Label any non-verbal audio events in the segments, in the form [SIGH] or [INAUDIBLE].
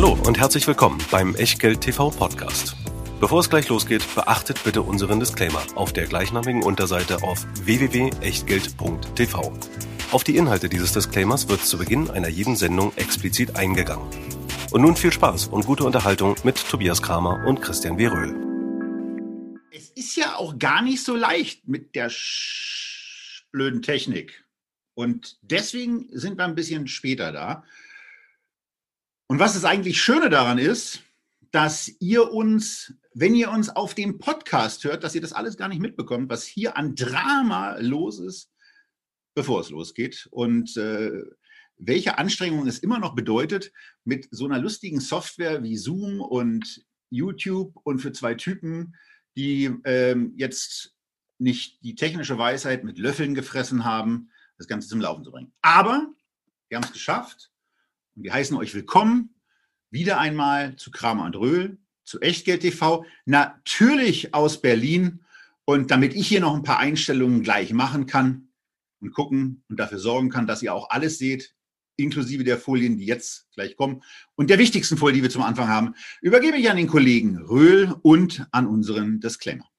Hallo und herzlich willkommen beim Echtgeld TV Podcast. Bevor es gleich losgeht, beachtet bitte unseren Disclaimer auf der gleichnamigen Unterseite auf www.echtgeld.tv. Auf die Inhalte dieses Disclaimers wird zu Beginn einer jeden Sendung explizit eingegangen. Und nun viel Spaß und gute Unterhaltung mit Tobias Kramer und Christian W. Röhl. Es ist ja auch gar nicht so leicht mit der blöden Technik. Und deswegen sind wir ein bisschen später da. Und was das eigentlich Schöne daran ist, dass ihr uns, wenn ihr uns auf dem Podcast hört, dass ihr das alles gar nicht mitbekommt, was hier an Drama los ist, bevor es losgeht. Und äh, welche Anstrengung es immer noch bedeutet, mit so einer lustigen Software wie Zoom und YouTube und für zwei Typen, die ähm, jetzt nicht die technische Weisheit mit Löffeln gefressen haben, das Ganze zum Laufen zu bringen. Aber wir haben es geschafft und wir heißen euch willkommen wieder einmal zu Kramer und Röhl, zu Echtgeld TV, natürlich aus Berlin. Und damit ich hier noch ein paar Einstellungen gleich machen kann und gucken und dafür sorgen kann, dass ihr auch alles seht, inklusive der Folien, die jetzt gleich kommen und der wichtigsten Folie, die wir zum Anfang haben, übergebe ich an den Kollegen Röhl und an unseren Disclaimer.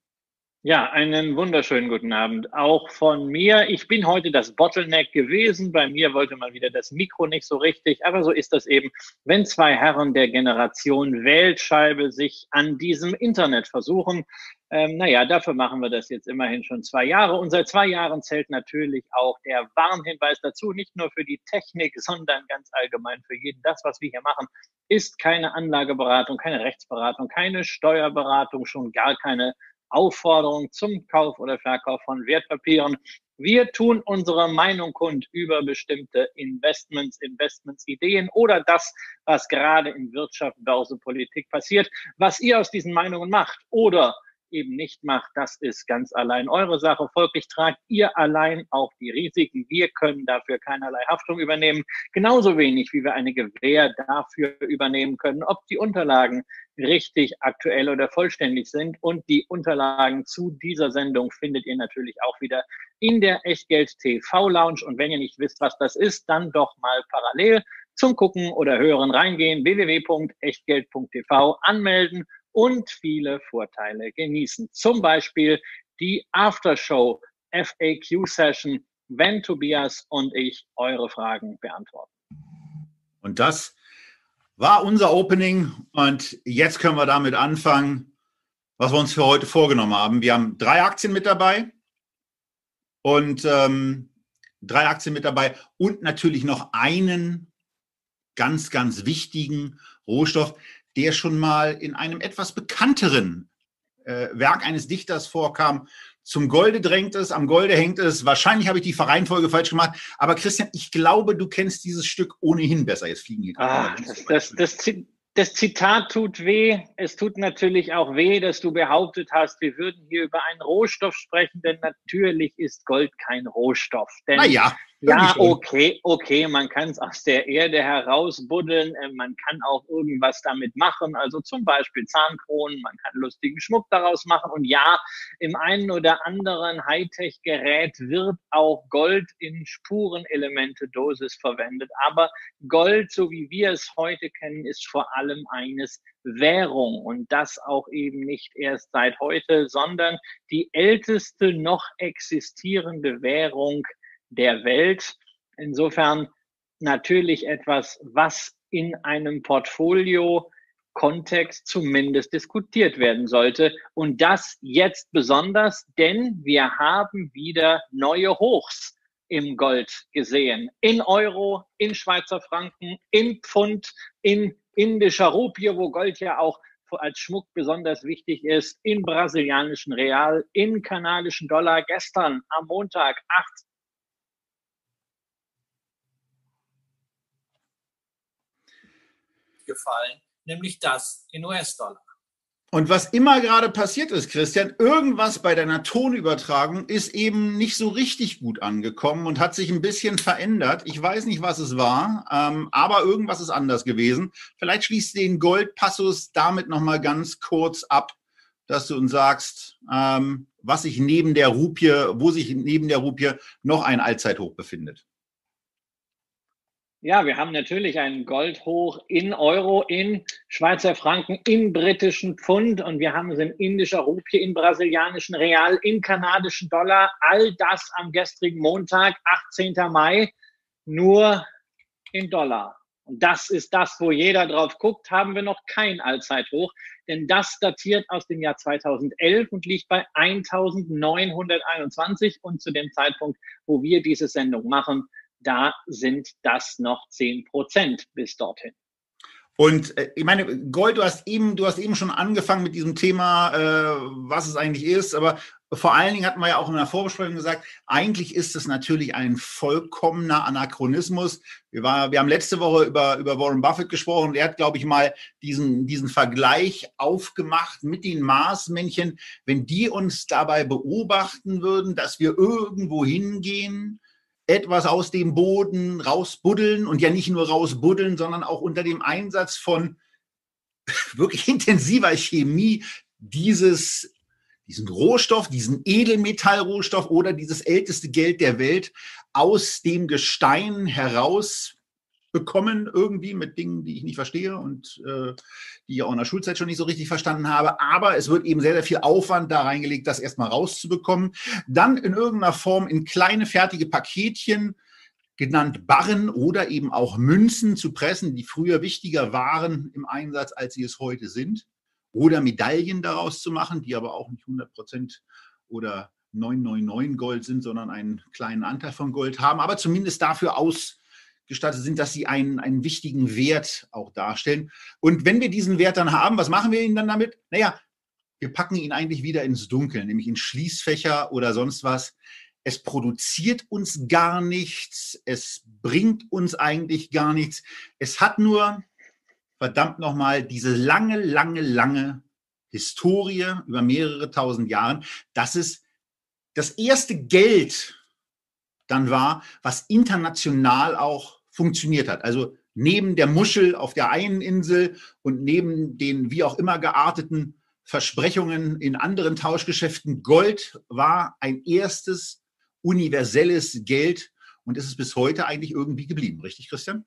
Ja, einen wunderschönen guten Abend auch von mir. Ich bin heute das Bottleneck gewesen. Bei mir wollte mal wieder das Mikro nicht so richtig, aber so ist das eben, wenn zwei Herren der Generation Wählscheibe sich an diesem Internet versuchen. Ähm, naja, dafür machen wir das jetzt immerhin schon zwei Jahre. Und seit zwei Jahren zählt natürlich auch der Warnhinweis dazu, nicht nur für die Technik, sondern ganz allgemein für jeden. Das, was wir hier machen, ist keine Anlageberatung, keine Rechtsberatung, keine Steuerberatung, schon gar keine Aufforderung zum Kauf oder Verkauf von Wertpapieren. Wir tun unsere Meinung kund über bestimmte Investments, Investmentsideen oder das, was gerade in Wirtschaft, Börse, Politik passiert. Was ihr aus diesen Meinungen macht oder eben nicht macht, das ist ganz allein eure Sache. Folglich tragt ihr allein auch die Risiken. Wir können dafür keinerlei Haftung übernehmen. Genauso wenig, wie wir eine Gewähr dafür übernehmen können, ob die Unterlagen richtig aktuell oder vollständig sind. Und die Unterlagen zu dieser Sendung findet ihr natürlich auch wieder in der Echtgeld TV Lounge. Und wenn ihr nicht wisst, was das ist, dann doch mal parallel zum Gucken oder Hören reingehen, www.echtgeld.tv anmelden und viele Vorteile genießen. Zum Beispiel die Aftershow FAQ Session, wenn Tobias und ich eure Fragen beantworten. Und das war unser Opening und jetzt können wir damit anfangen, was wir uns für heute vorgenommen haben. Wir haben drei Aktien mit dabei und ähm, drei Aktien mit dabei und natürlich noch einen ganz, ganz wichtigen Rohstoff, der schon mal in einem etwas bekannteren äh, Werk eines Dichters vorkam. Zum Golde drängt es, am Golde hängt es. Wahrscheinlich habe ich die Vereinfolge falsch gemacht. Aber Christian, ich glaube, du kennst dieses Stück ohnehin besser. Jetzt fliegen hier ah, das, das, das, das Zitat tut weh. Es tut natürlich auch weh, dass du behauptet hast, wir würden hier über einen Rohstoff sprechen, denn natürlich ist Gold kein Rohstoff. Denn naja, ja, okay, okay, man kann es aus der Erde herausbuddeln, äh, man kann auch irgendwas damit machen, also zum Beispiel Zahnkronen, man kann lustigen Schmuck daraus machen und ja, im einen oder anderen Hightech-Gerät wird auch Gold in Spurenelemente-Dosis verwendet, aber Gold, so wie wir es heute kennen, ist vor allem eines Währung und das auch eben nicht erst seit heute, sondern die älteste noch existierende Währung der Welt. Insofern natürlich etwas, was in einem Portfolio Kontext zumindest diskutiert werden sollte. Und das jetzt besonders, denn wir haben wieder neue Hochs im Gold gesehen. In Euro, in Schweizer Franken, in Pfund, in indischer Rupie, wo Gold ja auch als Schmuck besonders wichtig ist, in brasilianischen Real, in kanadischen Dollar. Gestern am Montag gefallen, nämlich das in US-Dollar. Und was immer gerade passiert ist, Christian, irgendwas bei deiner Tonübertragung ist eben nicht so richtig gut angekommen und hat sich ein bisschen verändert. Ich weiß nicht, was es war, ähm, aber irgendwas ist anders gewesen. Vielleicht schließt den Goldpassus damit nochmal ganz kurz ab, dass du uns sagst, ähm, was sich neben der Rupie, wo sich neben der Rupie noch ein Allzeithoch befindet. Ja, wir haben natürlich einen Goldhoch in Euro, in Schweizer Franken, in britischen Pfund und wir haben es in indischer Rupie, in brasilianischen Real, in kanadischen Dollar. All das am gestrigen Montag, 18. Mai, nur in Dollar. Und das ist das, wo jeder drauf guckt, haben wir noch kein Allzeithoch, denn das datiert aus dem Jahr 2011 und liegt bei 1921 und zu dem Zeitpunkt, wo wir diese Sendung machen, da sind das noch 10 Prozent bis dorthin. Und äh, ich meine, Gold, du hast eben, du hast eben schon angefangen mit diesem Thema, äh, was es eigentlich ist, aber vor allen Dingen hatten wir ja auch in der Vorbesprechung gesagt, eigentlich ist es natürlich ein vollkommener Anachronismus. Wir, war, wir haben letzte Woche über, über Warren Buffett gesprochen. Der hat, glaube ich, mal diesen, diesen Vergleich aufgemacht mit den Marsmännchen. Wenn die uns dabei beobachten würden, dass wir irgendwo hingehen, etwas aus dem Boden rausbuddeln und ja nicht nur rausbuddeln, sondern auch unter dem Einsatz von [LAUGHS] wirklich intensiver Chemie dieses, diesen Rohstoff, diesen Edelmetallrohstoff oder dieses älteste Geld der Welt aus dem Gestein heraus bekommen, irgendwie mit Dingen, die ich nicht verstehe und äh, die ich auch in der Schulzeit schon nicht so richtig verstanden habe. Aber es wird eben sehr, sehr viel Aufwand da reingelegt, das erstmal rauszubekommen. Dann in irgendeiner Form in kleine fertige Paketchen genannt Barren oder eben auch Münzen zu pressen, die früher wichtiger waren im Einsatz, als sie es heute sind. Oder Medaillen daraus zu machen, die aber auch nicht 100 Prozent oder 999 Gold sind, sondern einen kleinen Anteil von Gold haben, aber zumindest dafür aus gestattet sind, dass sie einen, einen wichtigen Wert auch darstellen. Und wenn wir diesen Wert dann haben, was machen wir ihn dann damit? Naja, wir packen ihn eigentlich wieder ins Dunkel, nämlich in Schließfächer oder sonst was. Es produziert uns gar nichts, es bringt uns eigentlich gar nichts. Es hat nur, verdammt nochmal, diese lange, lange, lange Historie über mehrere tausend Jahren, dass es das erste Geld dann war, was international auch funktioniert hat. Also neben der Muschel auf der einen Insel und neben den wie auch immer gearteten Versprechungen in anderen Tauschgeschäften, Gold war ein erstes universelles Geld und ist es bis heute eigentlich irgendwie geblieben, richtig, Christian?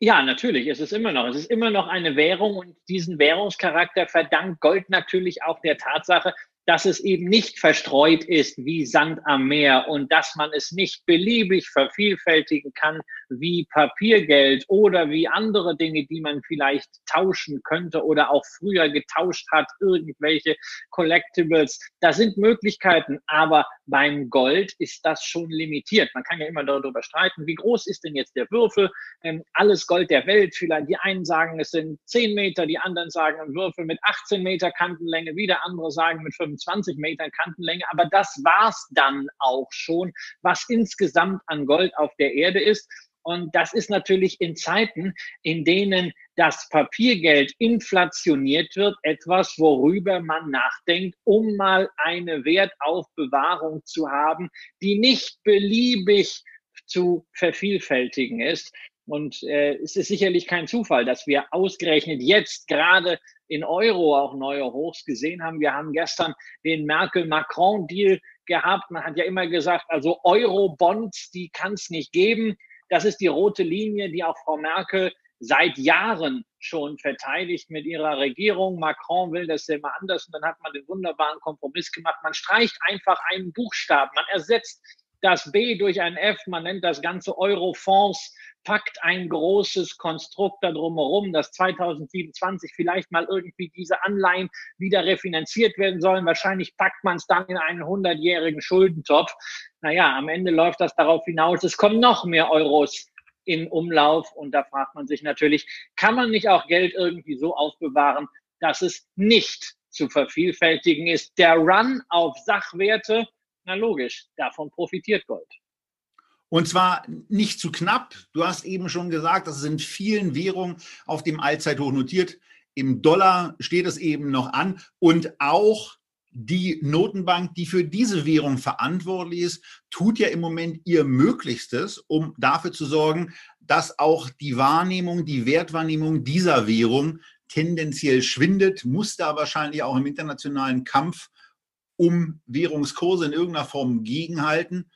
Ja, natürlich, es ist immer noch. Es ist immer noch eine Währung und diesen Währungscharakter verdankt Gold natürlich auch der Tatsache, dass es eben nicht verstreut ist wie Sand am Meer und dass man es nicht beliebig vervielfältigen kann wie Papiergeld oder wie andere Dinge, die man vielleicht tauschen könnte oder auch früher getauscht hat, irgendwelche Collectibles. Da sind Möglichkeiten, aber beim Gold ist das schon limitiert. Man kann ja immer darüber streiten, wie groß ist denn jetzt der Würfel? Ähm, alles Gold der Welt, vielleicht die einen sagen, es sind 10 Meter, die anderen sagen, ein Würfel mit 18 Meter Kantenlänge, wieder andere sagen mit 25 Metern Kantenlänge. Aber das war's dann auch schon, was insgesamt an Gold auf der Erde ist. Und das ist natürlich in Zeiten, in denen das Papiergeld inflationiert wird, etwas, worüber man nachdenkt, um mal eine Wertaufbewahrung zu haben, die nicht beliebig zu vervielfältigen ist. Und äh, es ist sicherlich kein Zufall, dass wir ausgerechnet jetzt gerade in Euro auch neue Hochs gesehen haben. Wir haben gestern den Merkel-Macron-Deal gehabt. Man hat ja immer gesagt, also Euro-Bonds, die kann es nicht geben. Das ist die rote Linie, die auch Frau Merkel seit Jahren schon verteidigt mit ihrer Regierung. Macron will das immer anders und dann hat man den wunderbaren Kompromiss gemacht. Man streicht einfach einen Buchstaben. Man ersetzt das B durch ein F. Man nennt das Ganze Eurofonds packt ein großes Konstrukt da drumherum, dass 2027 vielleicht mal irgendwie diese Anleihen wieder refinanziert werden sollen. Wahrscheinlich packt man es dann in einen 100-jährigen Schuldentopf. Naja, am Ende läuft das darauf hinaus, es kommen noch mehr Euros in Umlauf. Und da fragt man sich natürlich, kann man nicht auch Geld irgendwie so aufbewahren, dass es nicht zu vervielfältigen ist? Der Run auf Sachwerte, na logisch, davon profitiert Gold. Und zwar nicht zu knapp. Du hast eben schon gesagt, das sind vielen Währungen auf dem Allzeithoch notiert. Im Dollar steht es eben noch an. Und auch die Notenbank, die für diese Währung verantwortlich ist, tut ja im Moment ihr Möglichstes, um dafür zu sorgen, dass auch die Wahrnehmung, die Wertwahrnehmung dieser Währung tendenziell schwindet, muss da wahrscheinlich auch im internationalen Kampf um Währungskurse in irgendeiner Form gegenhalten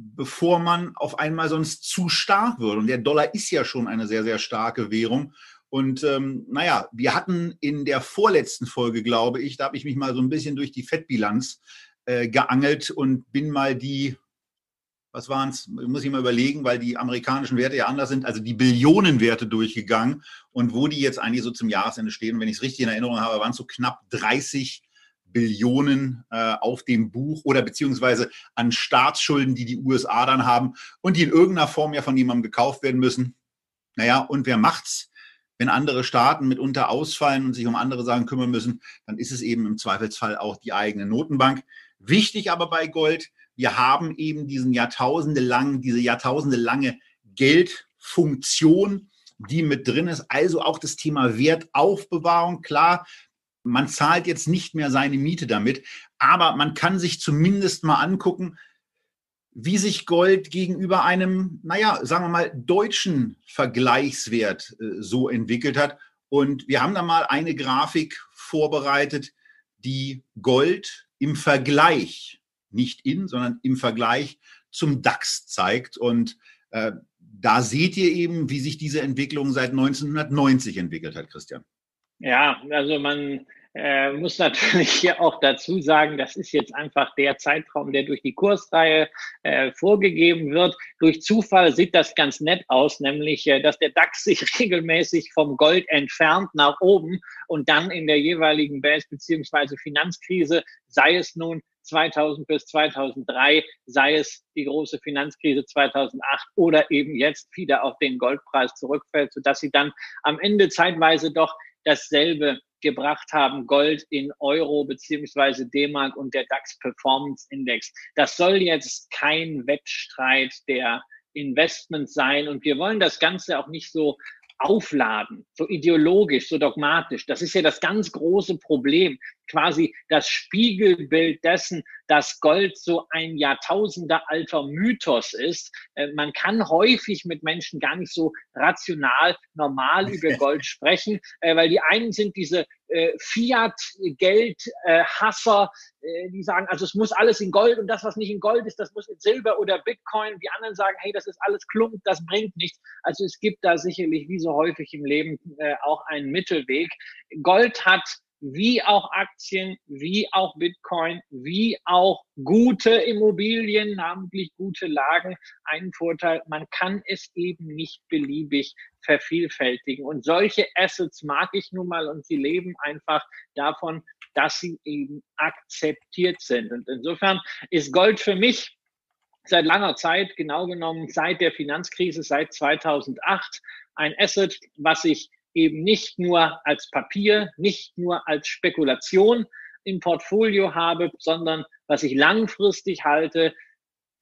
bevor man auf einmal sonst zu stark wird. Und der Dollar ist ja schon eine sehr, sehr starke Währung. Und ähm, naja, wir hatten in der vorletzten Folge, glaube ich, da habe ich mich mal so ein bisschen durch die Fettbilanz äh, geangelt und bin mal die, was waren es, muss ich mal überlegen, weil die amerikanischen Werte ja anders sind, also die Billionenwerte durchgegangen und wo die jetzt eigentlich so zum Jahresende stehen. Und wenn ich es richtig in Erinnerung habe, waren es so knapp 30 Billionen äh, auf dem Buch oder beziehungsweise an Staatsschulden, die die USA dann haben und die in irgendeiner Form ja von jemandem gekauft werden müssen. Naja, und wer macht's? wenn andere Staaten mitunter ausfallen und sich um andere Sachen kümmern müssen, dann ist es eben im Zweifelsfall auch die eigene Notenbank. Wichtig aber bei Gold, wir haben eben diesen Jahrtausende lang, diese Jahrtausende lange Geldfunktion, die mit drin ist. Also auch das Thema Wertaufbewahrung. Klar, man zahlt jetzt nicht mehr seine Miete damit, aber man kann sich zumindest mal angucken, wie sich Gold gegenüber einem, naja, sagen wir mal, deutschen Vergleichswert äh, so entwickelt hat. Und wir haben da mal eine Grafik vorbereitet, die Gold im Vergleich, nicht in, sondern im Vergleich zum DAX zeigt. Und äh, da seht ihr eben, wie sich diese Entwicklung seit 1990 entwickelt hat, Christian. Ja, also man äh, muss natürlich hier auch dazu sagen, das ist jetzt einfach der Zeitraum, der durch die Kursreihe äh, vorgegeben wird. Durch Zufall sieht das ganz nett aus, nämlich, äh, dass der DAX sich [LAUGHS] regelmäßig vom Gold entfernt nach oben und dann in der jeweiligen Base beziehungsweise Finanzkrise, sei es nun 2000 bis 2003, sei es die große Finanzkrise 2008 oder eben jetzt wieder auf den Goldpreis zurückfällt, sodass sie dann am Ende zeitweise doch dasselbe gebracht haben, Gold in Euro beziehungsweise D-Mark und der DAX Performance Index. Das soll jetzt kein Wettstreit der Investments sein und wir wollen das Ganze auch nicht so aufladen, so ideologisch, so dogmatisch. Das ist ja das ganz große Problem, quasi das Spiegelbild dessen, dass Gold so ein Jahrtausende alter Mythos ist. Äh, man kann häufig mit Menschen gar nicht so rational, normal [LAUGHS] über Gold sprechen, äh, weil die einen sind diese äh, Fiat-Geld-Hasser, die sagen, also es muss alles in Gold und das, was nicht in Gold ist, das muss in Silber oder Bitcoin. Die anderen sagen, hey, das ist alles Klump, das bringt nichts. Also es gibt da sicherlich, wie so häufig im Leben, auch einen Mittelweg. Gold hat wie auch Aktien, wie auch Bitcoin, wie auch gute Immobilien, namentlich gute Lagen. Ein Vorteil, man kann es eben nicht beliebig vervielfältigen. Und solche Assets mag ich nun mal und sie leben einfach davon, dass sie eben akzeptiert sind. Und insofern ist Gold für mich seit langer Zeit, genau genommen seit der Finanzkrise, seit 2008, ein Asset, was ich eben nicht nur als Papier, nicht nur als Spekulation im Portfolio habe, sondern was ich langfristig halte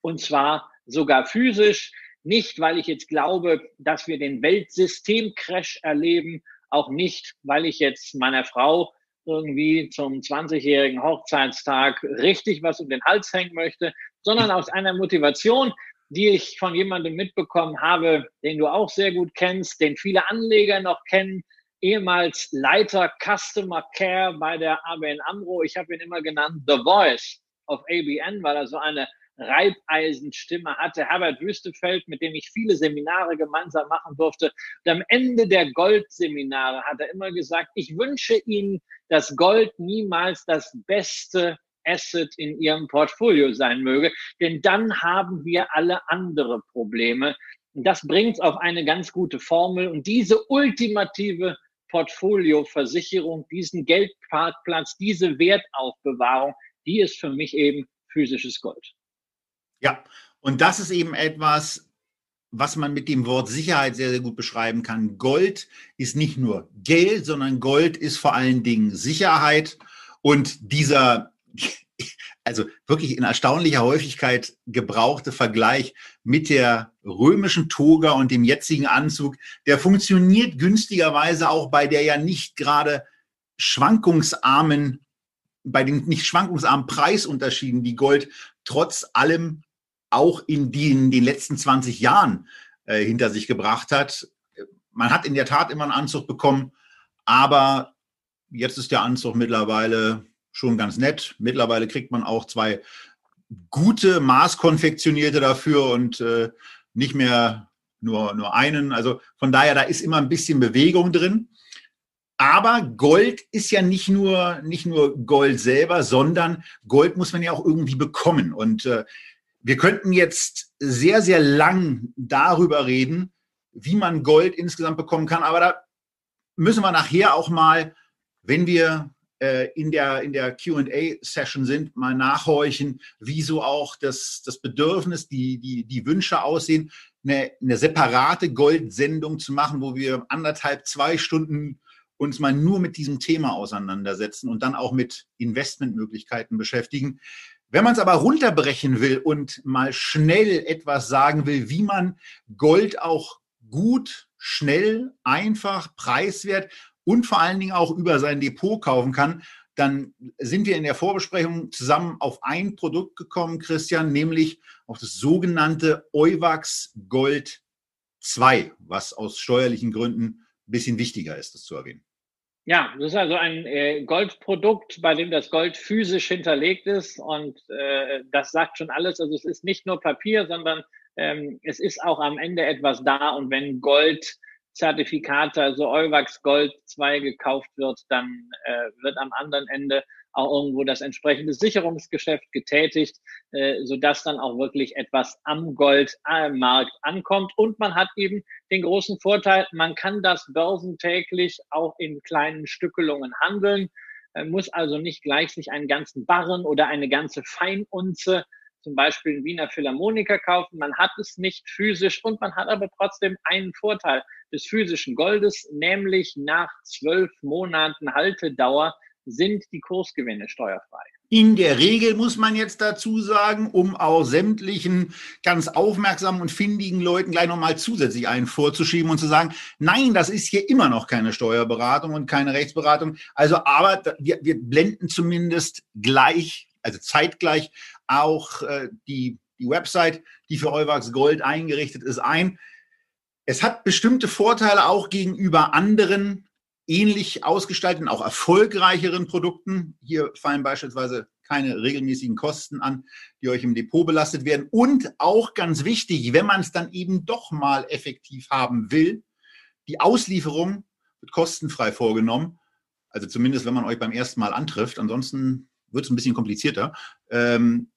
und zwar sogar physisch. Nicht, weil ich jetzt glaube, dass wir den Weltsystemcrash erleben, auch nicht, weil ich jetzt meiner Frau irgendwie zum 20-jährigen Hochzeitstag richtig was um den Hals hängen möchte, sondern [LAUGHS] aus einer Motivation, die ich von jemandem mitbekommen habe, den du auch sehr gut kennst, den viele Anleger noch kennen, ehemals Leiter Customer Care bei der ABN AMRO. Ich habe ihn immer genannt The Voice of ABN, weil er so eine Reibeisenstimme hatte. Herbert Wüstefeld, mit dem ich viele Seminare gemeinsam machen durfte. Und am Ende der Goldseminare hat er immer gesagt, ich wünsche Ihnen, dass Gold niemals das beste Asset in Ihrem Portfolio sein möge, denn dann haben wir alle andere Probleme. Und das bringt auf eine ganz gute Formel. Und diese ultimative Portfolioversicherung, diesen Geldparkplatz, diese Wertaufbewahrung, die ist für mich eben physisches Gold. Ja, und das ist eben etwas, was man mit dem Wort Sicherheit sehr, sehr gut beschreiben kann. Gold ist nicht nur Geld, sondern Gold ist vor allen Dingen Sicherheit. Und dieser [LAUGHS] also wirklich in erstaunlicher Häufigkeit gebrauchte Vergleich mit der römischen Toga und dem jetzigen Anzug, der funktioniert günstigerweise auch bei der ja nicht gerade schwankungsarmen, bei den nicht schwankungsarmen Preisunterschieden, die Gold trotz allem auch in den, den letzten 20 Jahren äh, hinter sich gebracht hat. Man hat in der Tat immer einen Anzug bekommen, aber jetzt ist der Anzug mittlerweile schon ganz nett. Mittlerweile kriegt man auch zwei gute Maßkonfektionierte dafür und äh, nicht mehr nur, nur einen. Also von daher, da ist immer ein bisschen Bewegung drin. Aber Gold ist ja nicht nur, nicht nur Gold selber, sondern Gold muss man ja auch irgendwie bekommen. Und äh, wir könnten jetzt sehr, sehr lang darüber reden, wie man Gold insgesamt bekommen kann. Aber da müssen wir nachher auch mal, wenn wir in der, in der QA-Session sind, mal nachhorchen, wie so auch das, das Bedürfnis, die, die, die Wünsche aussehen, eine, eine separate Goldsendung zu machen, wo wir anderthalb, zwei Stunden uns mal nur mit diesem Thema auseinandersetzen und dann auch mit Investmentmöglichkeiten beschäftigen. Wenn man es aber runterbrechen will und mal schnell etwas sagen will, wie man Gold auch gut, schnell, einfach, preiswert und vor allen Dingen auch über sein Depot kaufen kann, dann sind wir in der Vorbesprechung zusammen auf ein Produkt gekommen, Christian, nämlich auf das sogenannte Euwax Gold 2, was aus steuerlichen Gründen ein bisschen wichtiger ist, das zu erwähnen. Ja, das ist also ein äh, Goldprodukt, bei dem das Gold physisch hinterlegt ist und äh, das sagt schon alles. Also es ist nicht nur Papier, sondern ähm, es ist auch am Ende etwas da und wenn Goldzertifikate, also Euwax Gold 2 gekauft wird, dann äh, wird am anderen Ende auch irgendwo das entsprechende Sicherungsgeschäft getätigt, äh, sodass dann auch wirklich etwas am Goldmarkt ankommt. Und man hat eben den großen Vorteil, man kann das börsentäglich auch in kleinen Stückelungen handeln, äh, muss also nicht gleich sich einen ganzen Barren oder eine ganze Feinunze zum Beispiel Wiener Philharmoniker kaufen. Man hat es nicht physisch und man hat aber trotzdem einen Vorteil des physischen Goldes, nämlich nach zwölf Monaten Haltedauer sind die Kursgewinne steuerfrei. In der Regel muss man jetzt dazu sagen, um auch sämtlichen ganz aufmerksamen und findigen Leuten gleich nochmal zusätzlich einen vorzuschieben und zu sagen, nein, das ist hier immer noch keine Steuerberatung und keine Rechtsberatung. Also, aber wir, wir blenden zumindest gleich, also zeitgleich auch äh, die, die Website, die für Euwax Gold eingerichtet ist, ein. Es hat bestimmte Vorteile auch gegenüber anderen ähnlich ausgestalteten, auch erfolgreicheren Produkten. Hier fallen beispielsweise keine regelmäßigen Kosten an, die euch im Depot belastet werden. Und auch ganz wichtig, wenn man es dann eben doch mal effektiv haben will, die Auslieferung wird kostenfrei vorgenommen. Also zumindest, wenn man euch beim ersten Mal antrifft. Ansonsten wird es ein bisschen komplizierter. Ähm,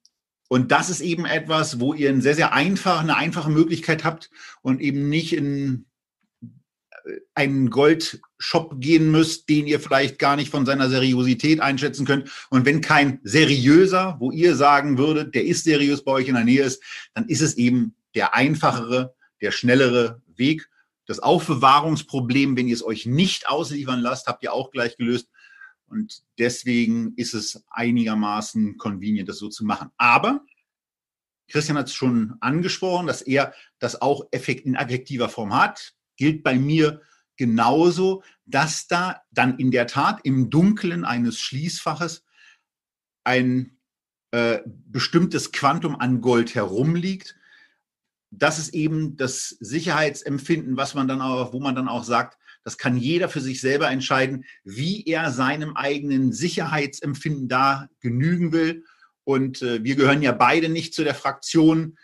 und das ist eben etwas, wo ihr eine sehr, sehr einfach, eine einfache Möglichkeit habt und eben nicht in einen Goldshop gehen müsst, den ihr vielleicht gar nicht von seiner Seriosität einschätzen könnt. Und wenn kein seriöser, wo ihr sagen würdet, der ist seriös bei euch in der Nähe ist, dann ist es eben der einfachere, der schnellere Weg. Das Aufbewahrungsproblem, wenn ihr es euch nicht ausliefern lasst, habt ihr auch gleich gelöst. Und deswegen ist es einigermaßen convenient, das so zu machen. Aber Christian hat es schon angesprochen, dass er das auch in effektiver Form hat gilt bei mir genauso, dass da dann in der Tat im Dunkeln eines Schließfaches ein äh, bestimmtes Quantum an Gold herumliegt. Das ist eben das Sicherheitsempfinden, was man dann auch, wo man dann auch sagt, das kann jeder für sich selber entscheiden, wie er seinem eigenen Sicherheitsempfinden da genügen will. Und äh, wir gehören ja beide nicht zu der Fraktion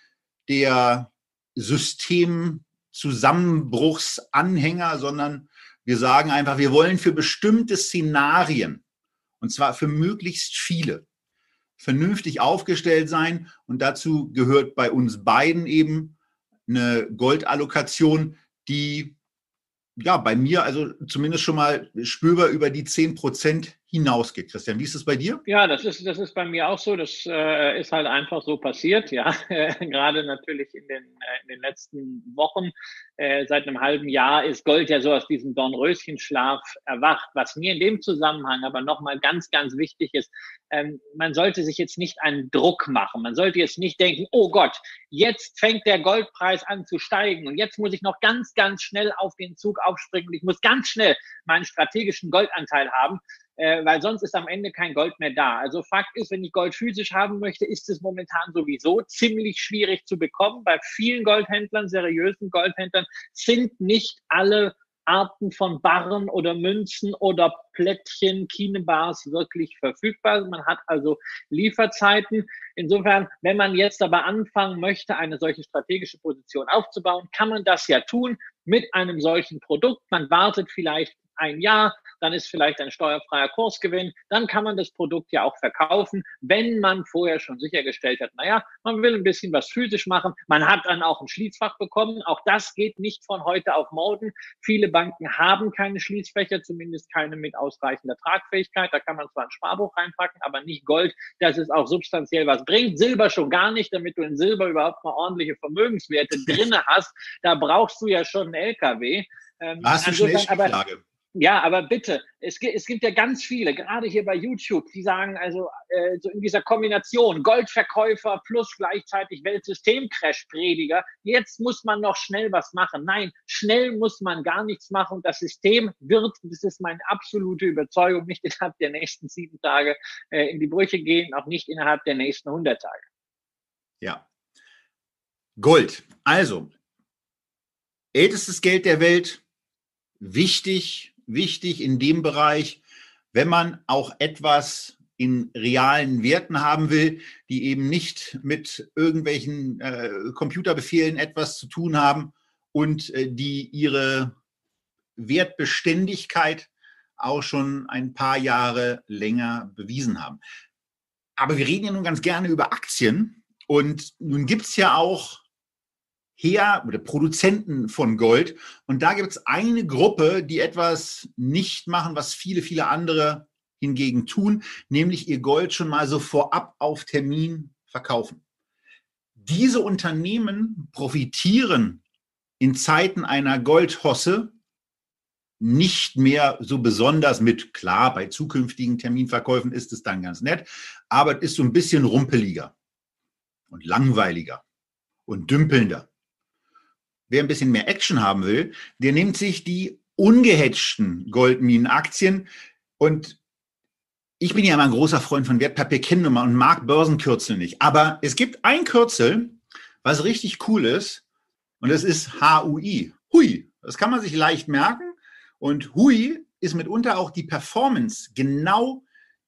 der System Zusammenbruchsanhänger, sondern wir sagen einfach, wir wollen für bestimmte Szenarien, und zwar für möglichst viele, vernünftig aufgestellt sein. Und dazu gehört bei uns beiden eben eine Goldallokation, die ja bei mir also zumindest schon mal spürbar über die 10 Prozent hinausgeht. Christian, wie ist es bei dir? Ja, das ist, das ist bei mir auch so. Das äh, ist halt einfach so passiert, ja. [LAUGHS] Gerade natürlich in den, äh, in den letzten Wochen. Äh, seit einem halben Jahr ist Gold ja so aus diesem Dornröschenschlaf erwacht. Was mir in dem Zusammenhang aber nochmal ganz, ganz wichtig ist, ähm, man sollte sich jetzt nicht einen Druck machen. Man sollte jetzt nicht denken, oh Gott, jetzt fängt der Goldpreis an zu steigen und jetzt muss ich noch ganz, ganz schnell auf den Zug aufspringen und ich muss ganz schnell meinen strategischen Goldanteil haben äh, weil sonst ist am Ende kein Gold mehr da. Also Fakt ist, wenn ich Gold physisch haben möchte, ist es momentan sowieso ziemlich schwierig zu bekommen. Bei vielen Goldhändlern, seriösen Goldhändlern, sind nicht alle Arten von Barren oder Münzen oder Plättchen, Kinebars wirklich verfügbar. Man hat also Lieferzeiten. Insofern, wenn man jetzt aber anfangen möchte, eine solche strategische Position aufzubauen, kann man das ja tun mit einem solchen Produkt. Man wartet vielleicht ein Jahr, dann ist vielleicht ein steuerfreier Kursgewinn, dann kann man das Produkt ja auch verkaufen, wenn man vorher schon sichergestellt hat, naja, man will ein bisschen was physisch machen, man hat dann auch ein Schließfach bekommen, auch das geht nicht von heute auf morgen. Viele Banken haben keine Schließfächer, zumindest keine mit ausreichender Tragfähigkeit, da kann man zwar ein Sparbuch reinpacken, aber nicht Gold, dass es auch substanziell was bringt, Silber schon gar nicht, damit du in Silber überhaupt mal ordentliche Vermögenswerte [LAUGHS] drinne hast, da brauchst du ja schon einen LKW. Ähm, hast du schon eine ja, aber bitte, es, es gibt ja ganz viele, gerade hier bei YouTube, die sagen also äh, so in dieser Kombination Goldverkäufer plus gleichzeitig Weltsystemcrash-Prediger, jetzt muss man noch schnell was machen. Nein, schnell muss man gar nichts machen. Das System wird, das ist meine absolute Überzeugung, nicht innerhalb der nächsten sieben Tage äh, in die Brüche gehen, auch nicht innerhalb der nächsten 100 Tage. Ja. Gold. Also, ältestes Geld der Welt, wichtig wichtig in dem Bereich, wenn man auch etwas in realen Werten haben will, die eben nicht mit irgendwelchen äh, Computerbefehlen etwas zu tun haben und äh, die ihre Wertbeständigkeit auch schon ein paar Jahre länger bewiesen haben. Aber wir reden ja nun ganz gerne über Aktien und nun gibt es ja auch Her oder Produzenten von Gold. Und da gibt es eine Gruppe, die etwas nicht machen, was viele, viele andere hingegen tun, nämlich ihr Gold schon mal so vorab auf Termin verkaufen. Diese Unternehmen profitieren in Zeiten einer Goldhosse nicht mehr so besonders mit. Klar, bei zukünftigen Terminverkäufen ist es dann ganz nett, aber es ist so ein bisschen rumpeliger und langweiliger und dümpelnder wer ein bisschen mehr Action haben will, der nimmt sich die ungehatchten Goldminenaktien. Und ich bin ja immer ein großer Freund von Wertpapierkennnummer und mag Börsenkürzel nicht. Aber es gibt ein Kürzel, was richtig cool ist. Und das ist HUI. Hui. Das kann man sich leicht merken. Und Hui ist mitunter auch die Performance genau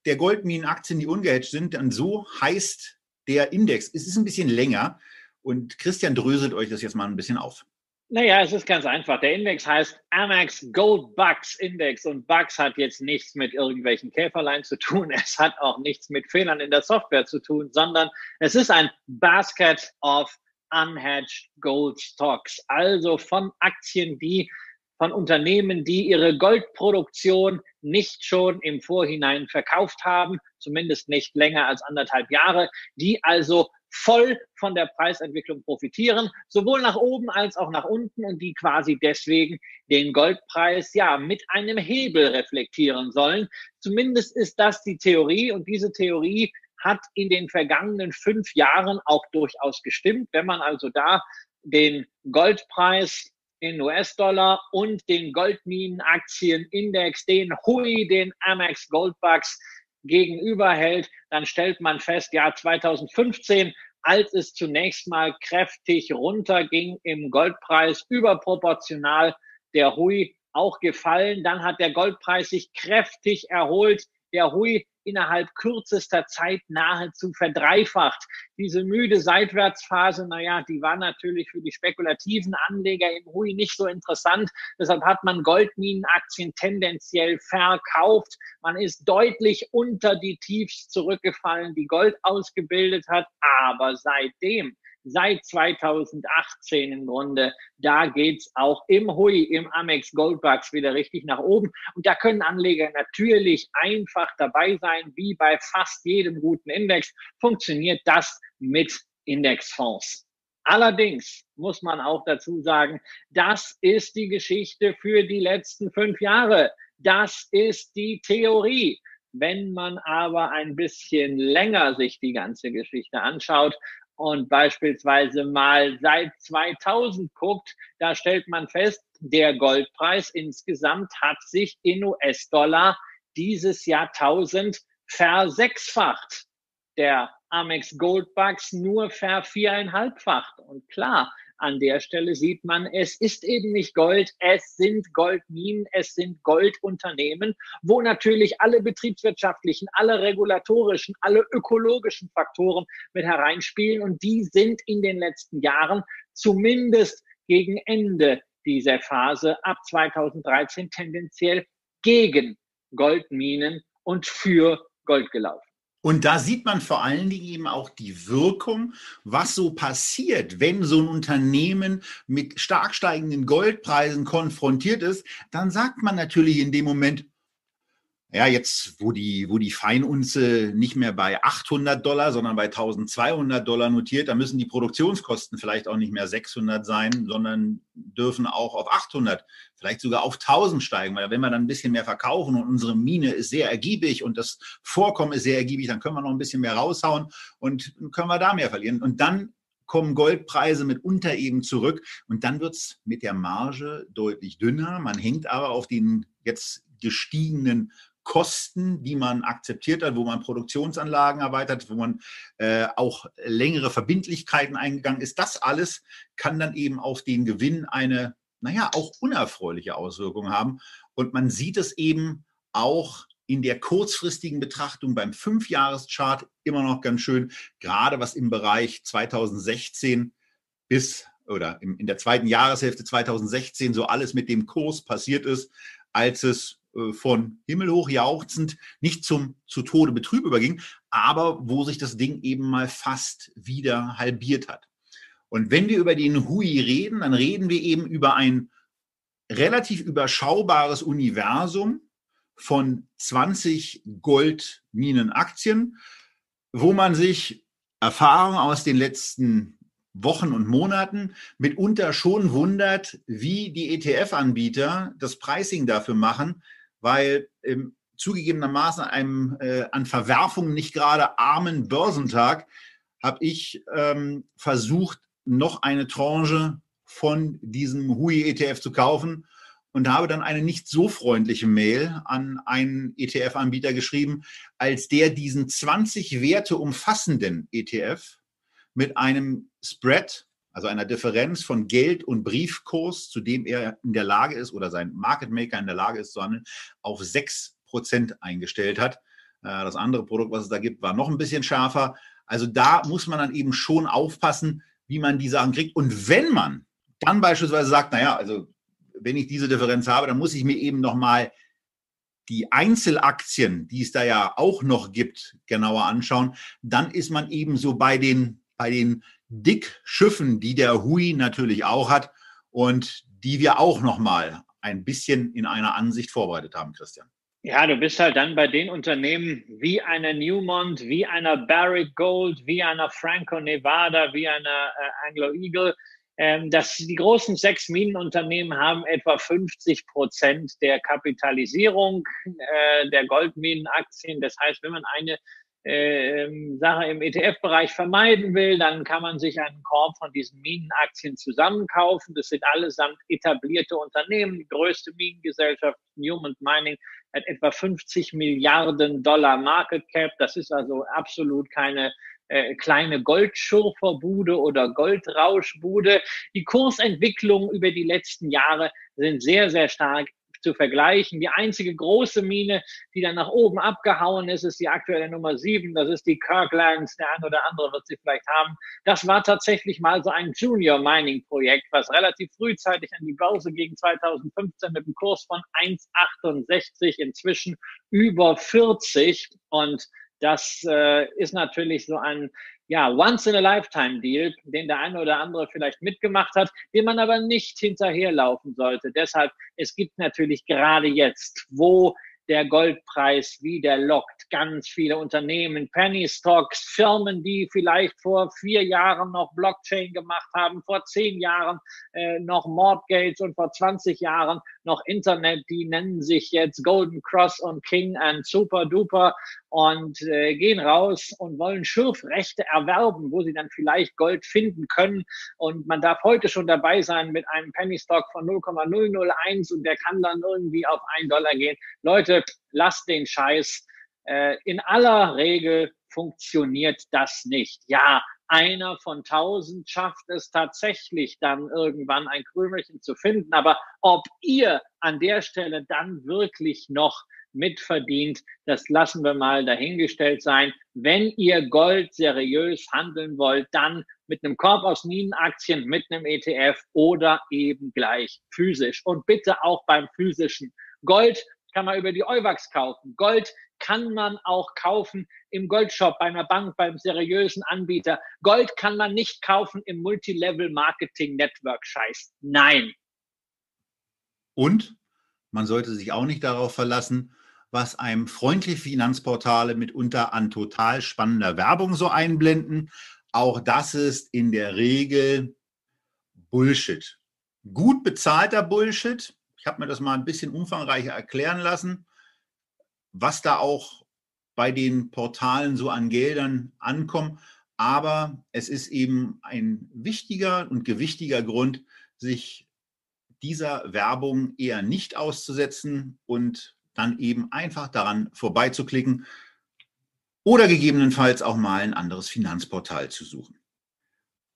der Goldminenaktien, die ungehatcht sind. Und so heißt der Index. Es ist ein bisschen länger. Und Christian dröselt euch das jetzt mal ein bisschen auf. Naja, es ist ganz einfach. Der Index heißt Amex Gold Bucks Index und Bucks hat jetzt nichts mit irgendwelchen Käferlein zu tun. [LAUGHS] Es hat auch nichts mit Fehlern in der Software zu tun, sondern es ist ein Basket of Unhedged Gold Stocks. Also von Aktien, die von Unternehmen, die ihre Goldproduktion nicht schon im Vorhinein verkauft haben, zumindest nicht länger als anderthalb Jahre, die also voll von der Preisentwicklung profitieren, sowohl nach oben als auch nach unten und die quasi deswegen den Goldpreis ja mit einem Hebel reflektieren sollen. Zumindest ist das die Theorie und diese Theorie hat in den vergangenen fünf Jahren auch durchaus gestimmt. Wenn man also da den Goldpreis in US-Dollar und den Goldminenaktienindex, den HUI, den Amex Goldbucks gegenüberhält, dann stellt man fest, ja, 2015, als es zunächst mal kräftig runterging im Goldpreis, überproportional der Hui auch gefallen. Dann hat der Goldpreis sich kräftig erholt. Der Hui innerhalb kürzester Zeit nahezu verdreifacht. Diese müde Seitwärtsphase, naja, die war natürlich für die spekulativen Anleger im Hui nicht so interessant. Deshalb hat man Goldminenaktien tendenziell verkauft. Man ist deutlich unter die Tiefs zurückgefallen, die Gold ausgebildet hat. Aber seitdem seit 2018 im Grunde. Da geht's auch im Hui, im Amex Goldbucks wieder richtig nach oben. Und da können Anleger natürlich einfach dabei sein, wie bei fast jedem guten Index. Funktioniert das mit Indexfonds. Allerdings muss man auch dazu sagen, das ist die Geschichte für die letzten fünf Jahre. Das ist die Theorie. Wenn man aber ein bisschen länger sich die ganze Geschichte anschaut, und beispielsweise mal seit 2000 guckt, da stellt man fest, der Goldpreis insgesamt hat sich in US-Dollar dieses Jahrtausend versechsfacht. Der Amex Goldbucks nur ver viereinhalbfacht. Und klar, an der Stelle sieht man, es ist eben nicht Gold, es sind Goldminen, es sind Goldunternehmen, wo natürlich alle betriebswirtschaftlichen, alle regulatorischen, alle ökologischen Faktoren mit hereinspielen und die sind in den letzten Jahren zumindest gegen Ende dieser Phase ab 2013 tendenziell gegen Goldminen und für Gold gelaufen. Und da sieht man vor allen Dingen eben auch die Wirkung, was so passiert, wenn so ein Unternehmen mit stark steigenden Goldpreisen konfrontiert ist. Dann sagt man natürlich in dem Moment, ja, jetzt, wo die, wo die Feinunze nicht mehr bei 800 Dollar, sondern bei 1200 Dollar notiert, da müssen die Produktionskosten vielleicht auch nicht mehr 600 sein, sondern dürfen auch auf 800, vielleicht sogar auf 1000 steigen, weil wenn wir dann ein bisschen mehr verkaufen und unsere Mine ist sehr ergiebig und das Vorkommen ist sehr ergiebig, dann können wir noch ein bisschen mehr raushauen und können wir da mehr verlieren. Und dann kommen Goldpreise mitunter eben zurück und dann wird's mit der Marge deutlich dünner. Man hängt aber auf den jetzt gestiegenen Kosten, die man akzeptiert hat, wo man Produktionsanlagen erweitert, wo man äh, auch längere Verbindlichkeiten eingegangen ist. Das alles kann dann eben auf den Gewinn eine, naja, auch unerfreuliche Auswirkung haben. Und man sieht es eben auch in der kurzfristigen Betrachtung beim Fünfjahreschart immer noch ganz schön, gerade was im Bereich 2016 bis oder in der zweiten Jahreshälfte 2016 so alles mit dem Kurs passiert ist, als es von himmelhoch jauchzend nicht zum zu Tode Betrüb überging, aber wo sich das Ding eben mal fast wieder halbiert hat. Und wenn wir über den Hui reden, dann reden wir eben über ein relativ überschaubares Universum von 20 Goldminenaktien, wo man sich Erfahrung aus den letzten Wochen und Monaten mitunter schon wundert, wie die ETF-Anbieter das Pricing dafür machen, weil im zugegebenermaßen einem äh, an Verwerfungen nicht gerade armen Börsentag habe ich ähm, versucht, noch eine Tranche von diesem HUI-ETF zu kaufen und habe dann eine nicht so freundliche Mail an einen ETF-Anbieter geschrieben, als der diesen 20 Werte umfassenden ETF mit einem Spread also einer Differenz von Geld und Briefkurs, zu dem er in der Lage ist oder sein Market Maker in der Lage ist zu handeln, auf 6% eingestellt hat. Äh, das andere Produkt, was es da gibt, war noch ein bisschen schärfer. Also da muss man dann eben schon aufpassen, wie man die Sachen kriegt. Und wenn man dann beispielsweise sagt, naja, also wenn ich diese Differenz habe, dann muss ich mir eben nochmal die Einzelaktien, die es da ja auch noch gibt, genauer anschauen, dann ist man eben so bei den, bei den Dickschiffen, die der Hui natürlich auch hat und die wir auch noch mal ein bisschen in einer Ansicht vorbereitet haben, Christian. Ja, du bist halt dann bei den Unternehmen wie einer Newmont, wie einer Barrick Gold, wie einer Franco Nevada, wie einer äh, Anglo Eagle. Ähm, dass die großen sechs Minenunternehmen haben etwa 50 Prozent der Kapitalisierung äh, der Goldminenaktien. Das heißt, wenn man eine äh, Sache im ETF-Bereich vermeiden will, dann kann man sich einen Korb von diesen Minenaktien zusammenkaufen. Das sind allesamt etablierte Unternehmen. Die größte Minengesellschaft Newmont Mining hat etwa 50 Milliarden Dollar Market Cap. Das ist also absolut keine äh, kleine Goldschurferbude oder Goldrauschbude. Die Kursentwicklungen über die letzten Jahre sind sehr, sehr stark zu vergleichen. Die einzige große Mine, die dann nach oben abgehauen ist, ist die aktuelle Nummer sieben. Das ist die Kirklands. Der eine oder andere wird sie vielleicht haben. Das war tatsächlich mal so ein Junior Mining Projekt, was relativ frühzeitig an die Börse gegen 2015 mit einem Kurs von 1,68 inzwischen über 40 und das äh, ist natürlich so ein ja, Once-in-a-Lifetime-Deal, den der eine oder andere vielleicht mitgemacht hat, den man aber nicht hinterherlaufen sollte. Deshalb, es gibt natürlich gerade jetzt, wo der Goldpreis wieder lockt. Ganz viele Unternehmen, Penny Stocks, Firmen, die vielleicht vor vier Jahren noch Blockchain gemacht haben, vor zehn Jahren äh, noch Mortgage und vor 20 Jahren noch Internet, die nennen sich jetzt Golden Cross und King and Super Duper und äh, gehen raus und wollen Schürfrechte erwerben, wo sie dann vielleicht Gold finden können. Und man darf heute schon dabei sein mit einem Penny Stock von 0,001 und der kann dann irgendwie auf ein Dollar gehen. Leute, lasst den Scheiß. Äh, in aller Regel funktioniert das nicht. Ja, einer von tausend schafft es tatsächlich dann irgendwann ein Krümelchen zu finden. Aber ob ihr an der Stelle dann wirklich noch mitverdient, das lassen wir mal dahingestellt sein. Wenn ihr Gold seriös handeln wollt, dann mit einem Korb aus Minenaktien, mit einem ETF oder eben gleich physisch. Und bitte auch beim physischen Gold kann man über die Euwax kaufen. Gold kann man auch kaufen im Goldshop, bei einer Bank, beim seriösen Anbieter. Gold kann man nicht kaufen im Multilevel Marketing Network Scheiß. Nein. Und man sollte sich auch nicht darauf verlassen, was einem freundliche Finanzportale mitunter an total spannender Werbung so einblenden. Auch das ist in der Regel Bullshit. Gut bezahlter Bullshit. Ich habe mir das mal ein bisschen umfangreicher erklären lassen, was da auch bei den Portalen so an Geldern ankommt. Aber es ist eben ein wichtiger und gewichtiger Grund, sich dieser Werbung eher nicht auszusetzen und dann eben einfach daran vorbeizuklicken oder gegebenenfalls auch mal ein anderes Finanzportal zu suchen.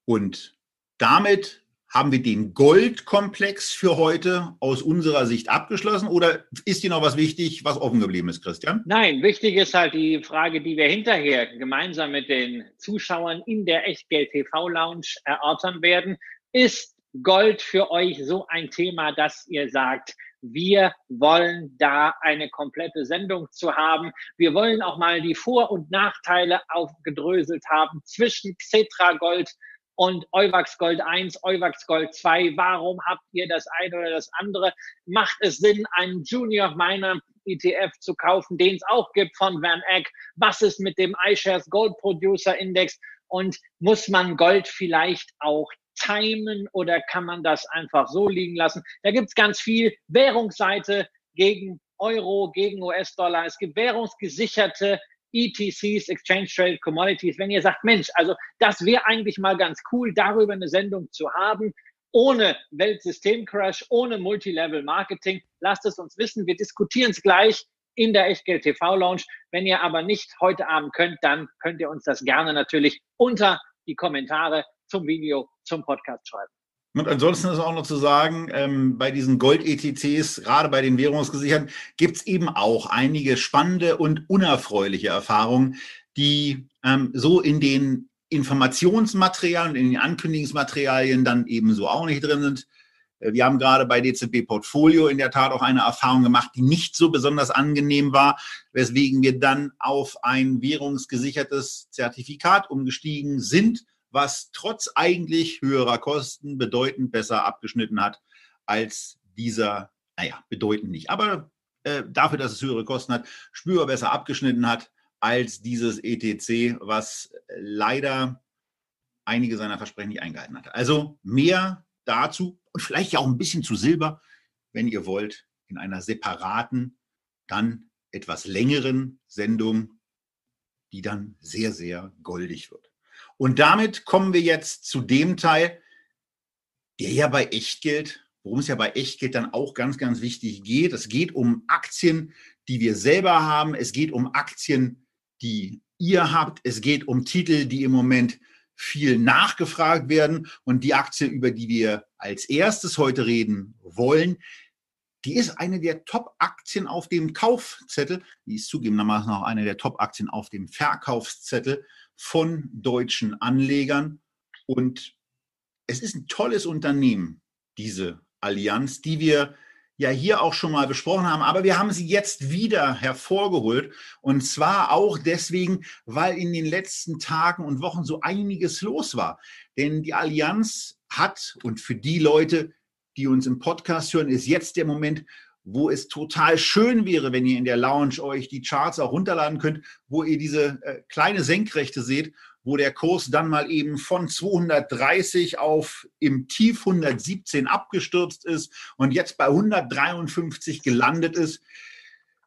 Und damit haben wir den Goldkomplex für heute aus unserer Sicht abgeschlossen oder ist dir noch was wichtig, was offen geblieben ist, Christian? Nein, wichtig ist halt die Frage, die wir hinterher gemeinsam mit den Zuschauern in der Echtgeld TV Lounge erörtern werden. Ist Gold für euch so ein Thema, dass ihr sagt, wir wollen da eine komplette Sendung zu haben. Wir wollen auch mal die Vor- und Nachteile aufgedröselt haben zwischen Xetra Gold und Euwax Gold 1, Euwax Gold 2. Warum habt ihr das eine oder das andere? Macht es Sinn, einen Junior Miner ETF zu kaufen, den es auch gibt von Van Eck? Was ist mit dem iShares Gold Producer Index? Und muss man Gold vielleicht auch timen oder kann man das einfach so liegen lassen? Da gibt's ganz viel Währungsseite gegen Euro, gegen US-Dollar. Es gibt währungsgesicherte ETCs, Exchange Traded Commodities. Wenn ihr sagt, Mensch, also das wäre eigentlich mal ganz cool, darüber eine Sendung zu haben, ohne Weltsystemcrash, ohne Multilevel Marketing, lasst es uns wissen. Wir diskutieren es gleich in der Echtgeld TV Lounge. Wenn ihr aber nicht heute Abend könnt, dann könnt ihr uns das gerne natürlich unter die Kommentare zum Video, zum Podcast schreiben. Und ansonsten ist auch noch zu sagen, ähm, bei diesen Gold-ETCs, gerade bei den Währungsgesicherten, gibt es eben auch einige spannende und unerfreuliche Erfahrungen, die ähm, so in den Informationsmaterialien, in den Ankündigungsmaterialien dann ebenso auch nicht drin sind. Äh, wir haben gerade bei DZB Portfolio in der Tat auch eine Erfahrung gemacht, die nicht so besonders angenehm war, weswegen wir dann auf ein währungsgesichertes Zertifikat umgestiegen sind was trotz eigentlich höherer Kosten bedeutend besser abgeschnitten hat als dieser, naja, bedeutend nicht, aber äh, dafür, dass es höhere Kosten hat, spürbar besser abgeschnitten hat als dieses ETC, was leider einige seiner Versprechen nicht eingehalten hat. Also mehr dazu und vielleicht ja auch ein bisschen zu Silber, wenn ihr wollt, in einer separaten, dann etwas längeren Sendung, die dann sehr, sehr goldig wird. Und damit kommen wir jetzt zu dem Teil, der ja bei Echtgeld, worum es ja bei Echtgeld dann auch ganz, ganz wichtig geht. Es geht um Aktien, die wir selber haben. Es geht um Aktien, die ihr habt. Es geht um Titel, die im Moment viel nachgefragt werden. Und die Aktie, über die wir als erstes heute reden wollen, die ist eine der Top-Aktien auf dem Kaufzettel. Die ist zugegebenermaßen auch eine der Top-Aktien auf dem Verkaufszettel von deutschen Anlegern. Und es ist ein tolles Unternehmen, diese Allianz, die wir ja hier auch schon mal besprochen haben, aber wir haben sie jetzt wieder hervorgeholt. Und zwar auch deswegen, weil in den letzten Tagen und Wochen so einiges los war. Denn die Allianz hat, und für die Leute, die uns im Podcast hören, ist jetzt der Moment, wo es total schön wäre, wenn ihr in der Lounge euch die Charts auch runterladen könnt, wo ihr diese äh, kleine Senkrechte seht, wo der Kurs dann mal eben von 230 auf im Tief 117 abgestürzt ist und jetzt bei 153 gelandet ist.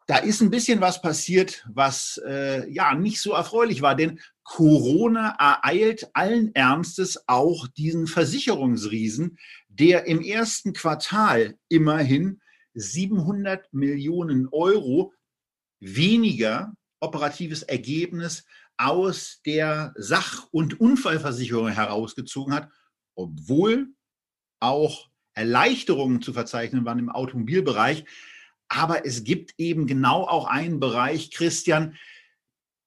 Da ist ein bisschen was passiert, was äh, ja nicht so erfreulich war, denn Corona ereilt allen Ernstes auch diesen Versicherungsriesen, der im ersten Quartal immerhin 700 Millionen Euro weniger operatives Ergebnis aus der Sach- und Unfallversicherung herausgezogen hat, obwohl auch Erleichterungen zu verzeichnen waren im Automobilbereich. Aber es gibt eben genau auch einen Bereich, Christian,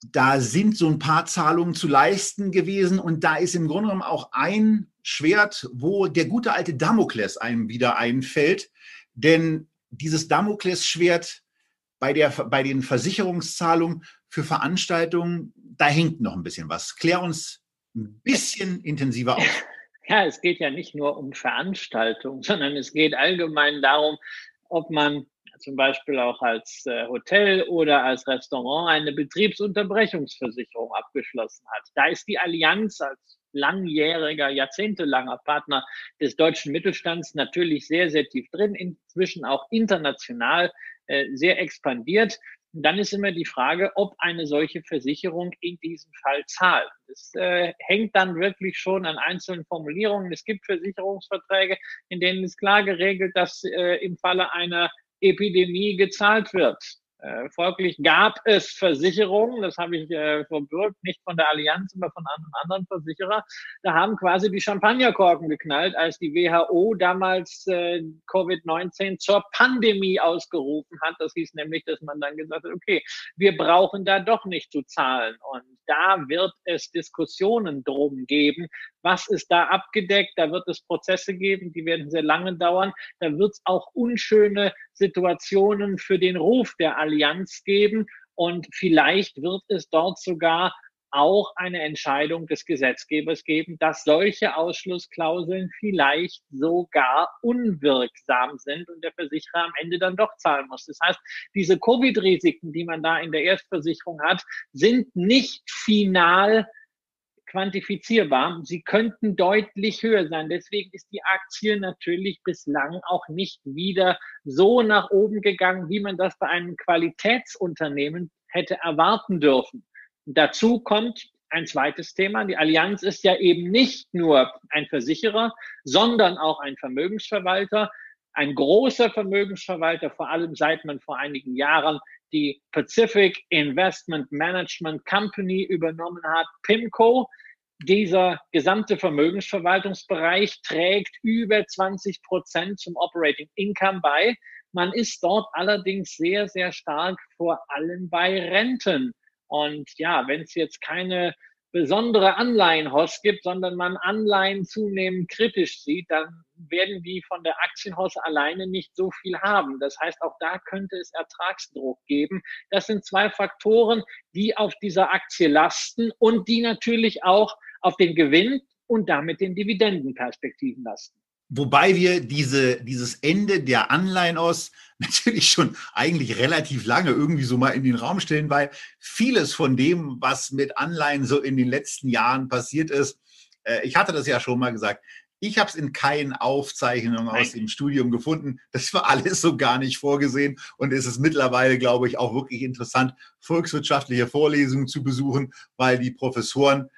da sind so ein paar Zahlungen zu leisten gewesen und da ist im Grunde genommen auch ein Schwert, wo der gute alte Damokles einem wieder einfällt. Denn dieses Damoklesschwert bei, der, bei den Versicherungszahlungen für Veranstaltungen, da hängt noch ein bisschen was. Klär uns ein bisschen intensiver auf. Ja, es geht ja nicht nur um Veranstaltungen, sondern es geht allgemein darum, ob man zum Beispiel auch als äh, Hotel oder als Restaurant eine Betriebsunterbrechungsversicherung abgeschlossen hat. Da ist die Allianz als langjähriger, jahrzehntelanger Partner des deutschen Mittelstands natürlich sehr, sehr tief drin, inzwischen auch international äh, sehr expandiert. Und dann ist immer die Frage, ob eine solche Versicherung in diesem Fall zahlt. Das äh, hängt dann wirklich schon an einzelnen Formulierungen. Es gibt Versicherungsverträge, in denen ist klar geregelt, dass äh, im Falle einer Epidemie gezahlt wird. Äh, folglich gab es Versicherungen, das habe ich äh, verbürgt, nicht von der Allianz, aber von einem anderen Versicherer. Da haben quasi die Champagnerkorken geknallt, als die WHO damals äh, Covid-19 zur Pandemie ausgerufen hat. Das hieß nämlich, dass man dann gesagt hat, okay, wir brauchen da doch nicht zu zahlen. Und da wird es Diskussionen drum geben, was ist da abgedeckt. Da wird es Prozesse geben, die werden sehr lange dauern. Da wird es auch unschöne Situationen für den Ruf der Allianz geben. Und vielleicht wird es dort sogar auch eine Entscheidung des Gesetzgebers geben, dass solche Ausschlussklauseln vielleicht sogar unwirksam sind und der Versicherer am Ende dann doch zahlen muss. Das heißt, diese Covid-Risiken, die man da in der Erstversicherung hat, sind nicht final quantifizierbar. Sie könnten deutlich höher sein. Deswegen ist die Aktie natürlich bislang auch nicht wieder so nach oben gegangen, wie man das bei einem Qualitätsunternehmen hätte erwarten dürfen. Dazu kommt ein zweites Thema. Die Allianz ist ja eben nicht nur ein Versicherer, sondern auch ein Vermögensverwalter, ein großer Vermögensverwalter, vor allem seit man vor einigen Jahren die Pacific Investment Management Company übernommen hat, PIMCO. Dieser gesamte Vermögensverwaltungsbereich trägt über 20 Prozent zum Operating Income bei. Man ist dort allerdings sehr, sehr stark vor allem bei Renten. Und ja, wenn es jetzt keine besondere Anleihenhaus gibt, sondern man Anleihen zunehmend kritisch sieht, dann werden die von der Aktienhaus alleine nicht so viel haben. Das heißt, auch da könnte es Ertragsdruck geben. Das sind zwei Faktoren, die auf dieser Aktie lasten und die natürlich auch auf den Gewinn und damit den Dividendenperspektiven lasten. Wobei wir diese, dieses Ende der Anleihen aus [LAUGHS] natürlich schon eigentlich relativ lange irgendwie so mal in den Raum stellen, weil vieles von dem, was mit Anleihen so in den letzten Jahren passiert ist, äh, ich hatte das ja schon mal gesagt, ich habe es in keinen Aufzeichnungen aus dem Studium gefunden. Das war alles so gar nicht vorgesehen. Und es ist mittlerweile, glaube ich, auch wirklich interessant, volkswirtschaftliche Vorlesungen zu besuchen, weil die Professoren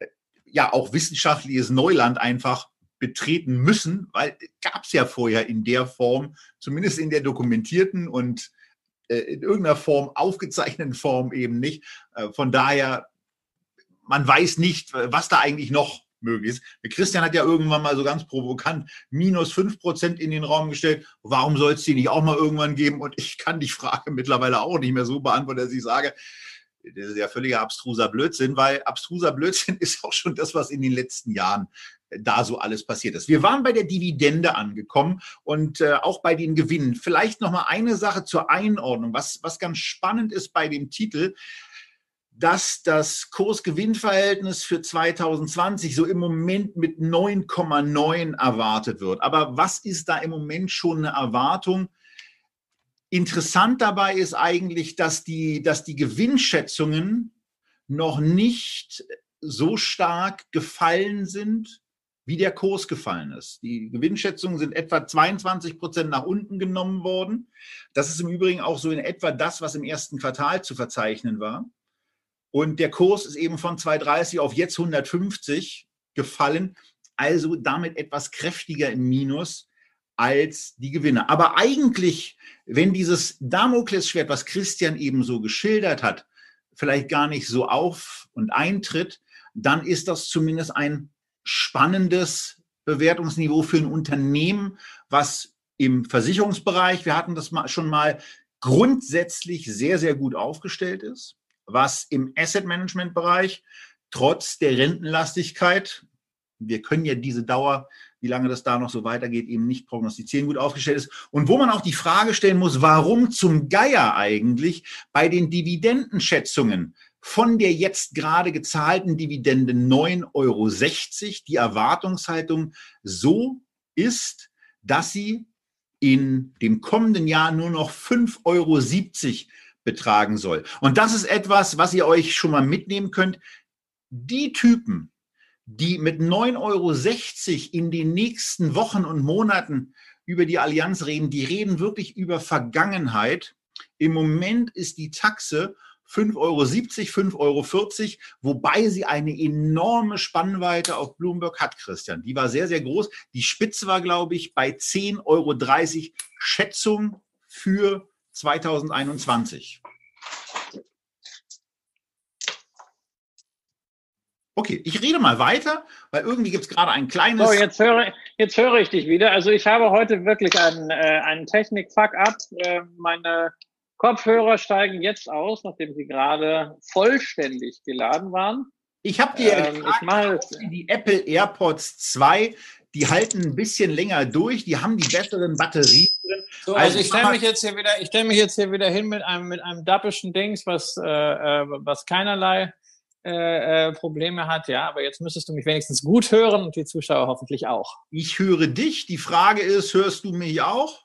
äh, ja auch wissenschaftliches Neuland einfach betreten müssen, weil gab es ja vorher in der Form, zumindest in der dokumentierten und äh, in irgendeiner Form aufgezeichneten Form eben nicht. Äh, von daher, man weiß nicht, was da eigentlich noch möglich ist. Christian hat ja irgendwann mal so ganz provokant minus 5% in den Raum gestellt. Warum soll es die nicht auch mal irgendwann geben? Und ich kann die Frage [LAUGHS] mittlerweile auch nicht mehr so beantworten, dass ich sage, das ist ja völliger abstruser Blödsinn, weil abstruser Blödsinn [LAUGHS] ist auch schon das, was in den letzten Jahren da so alles passiert ist. Wir waren bei der Dividende angekommen und äh, auch bei den Gewinnen. Vielleicht noch mal eine Sache zur Einordnung, was, was ganz spannend ist bei dem Titel dass das Kurs-Gewinn-Verhältnis für 2020 so im Moment mit 9,9 erwartet wird. Aber was ist da im Moment schon eine Erwartung? Interessant dabei ist eigentlich, dass die, dass die Gewinnschätzungen noch nicht so stark gefallen sind, wie der Kurs gefallen ist. Die Gewinnschätzungen sind etwa 22 Prozent nach unten genommen worden. Das ist im Übrigen auch so in etwa das, was im ersten Quartal zu verzeichnen war. Und der Kurs ist eben von 230 auf jetzt 150 gefallen, also damit etwas kräftiger im Minus als die Gewinne. Aber eigentlich, wenn dieses Damoklesschwert, was Christian eben so geschildert hat, vielleicht gar nicht so auf und eintritt, dann ist das zumindest ein spannendes Bewertungsniveau für ein Unternehmen, was im Versicherungsbereich, wir hatten das schon mal, grundsätzlich sehr, sehr gut aufgestellt ist, was im Asset Management Bereich trotz der Rentenlastigkeit, wir können ja diese Dauer, wie lange das da noch so weitergeht, eben nicht prognostizieren, gut aufgestellt ist. Und wo man auch die Frage stellen muss, warum zum Geier eigentlich bei den Dividendenschätzungen von der jetzt gerade gezahlten Dividende 9,60 Euro die Erwartungshaltung so ist, dass sie in dem kommenden Jahr nur noch 5,70 Euro betragen soll. Und das ist etwas, was ihr euch schon mal mitnehmen könnt. Die Typen, die mit 9,60 Euro in den nächsten Wochen und Monaten über die Allianz reden, die reden wirklich über Vergangenheit. Im Moment ist die Taxe 5,70 Euro, 5,40 Euro, wobei sie eine enorme Spannweite auf Bloomberg hat, Christian. Die war sehr, sehr groß. Die Spitze war, glaube ich, bei 10,30 Euro Schätzung für 2021. Okay, ich rede mal weiter, weil irgendwie gibt es gerade ein kleines. So, jetzt höre, jetzt höre ich dich wieder. Also ich habe heute wirklich einen, äh, einen Technik-Fuck-up. Äh, meine Kopfhörer steigen jetzt aus, nachdem sie gerade vollständig geladen waren. Ich habe dir ähm, gefragt, die Apple AirPods 2, die halten ein bisschen länger durch, die haben die besseren Batterien drin. So, also, also ich stelle mich jetzt hier wieder, ich stelle mich jetzt hier wieder hin mit einem mit einem dappischen Dings, was äh, äh, was keinerlei äh, äh, Probleme hat, ja, aber jetzt müsstest du mich wenigstens gut hören und die Zuschauer hoffentlich auch. Ich höre dich. Die Frage ist, hörst du mich auch?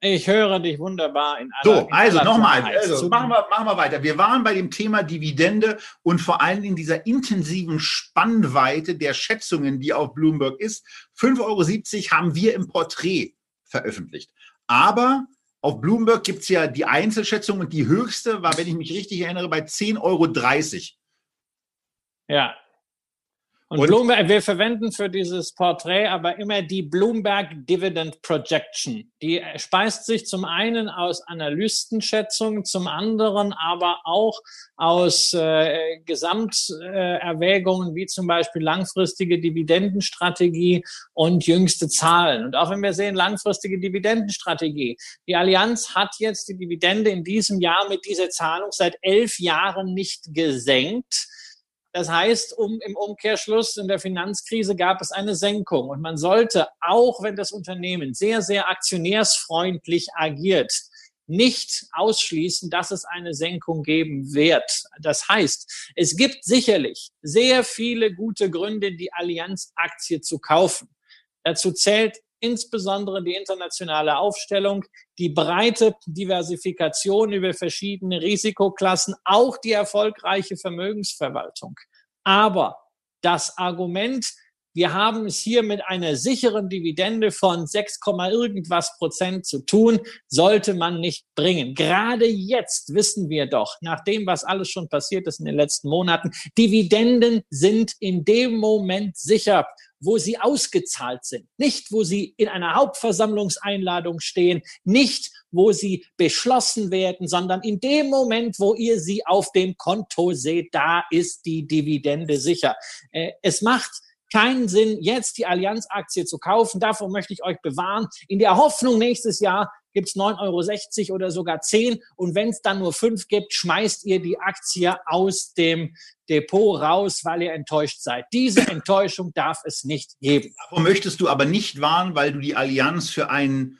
Ich höre dich wunderbar in aller So, also nochmal, also machen wir, machen wir weiter. Wir waren bei dem Thema Dividende und vor allem in dieser intensiven Spannweite der Schätzungen, die auf Bloomberg ist. 5,70 Euro haben wir im Porträt veröffentlicht. Aber auf Bloomberg gibt es ja die Einzelschätzung und die höchste war, wenn ich mich richtig erinnere, bei 10,30 Euro. Ja, und, und Bloomberg, wir verwenden für dieses Porträt aber immer die Bloomberg Dividend Projection. Die speist sich zum einen aus Analystenschätzungen, zum anderen aber auch aus äh, Gesamterwägungen wie zum Beispiel langfristige Dividendenstrategie und jüngste Zahlen. Und auch wenn wir sehen, langfristige Dividendenstrategie. Die Allianz hat jetzt die Dividende in diesem Jahr mit dieser Zahlung seit elf Jahren nicht gesenkt. Das heißt, um, im Umkehrschluss in der Finanzkrise gab es eine Senkung. Und man sollte, auch wenn das Unternehmen sehr, sehr aktionärsfreundlich agiert, nicht ausschließen, dass es eine Senkung geben wird. Das heißt, es gibt sicherlich sehr viele gute Gründe, die Allianz-Aktie zu kaufen. Dazu zählt insbesondere die internationale Aufstellung, die breite Diversifikation über verschiedene Risikoklassen, auch die erfolgreiche Vermögensverwaltung. Aber das Argument, wir haben es hier mit einer sicheren Dividende von 6, irgendwas Prozent zu tun, sollte man nicht bringen. Gerade jetzt wissen wir doch, nach dem, was alles schon passiert ist in den letzten Monaten, Dividenden sind in dem Moment sicher wo sie ausgezahlt sind, nicht wo sie in einer Hauptversammlungseinladung stehen, nicht wo sie beschlossen werden, sondern in dem Moment, wo ihr sie auf dem Konto seht, da ist die Dividende sicher. Äh, es macht keinen Sinn, jetzt die Allianz-Aktie zu kaufen. Davor möchte ich euch bewahren. In der Hoffnung, nächstes Jahr gibt es 9,60 Euro oder sogar 10. Und wenn es dann nur 5 gibt, schmeißt ihr die Aktie aus dem Depot raus, weil ihr enttäuscht seid. Diese [COUGHS] Enttäuschung darf es nicht geben. Davor möchtest du aber nicht warnen, weil du die Allianz für einen,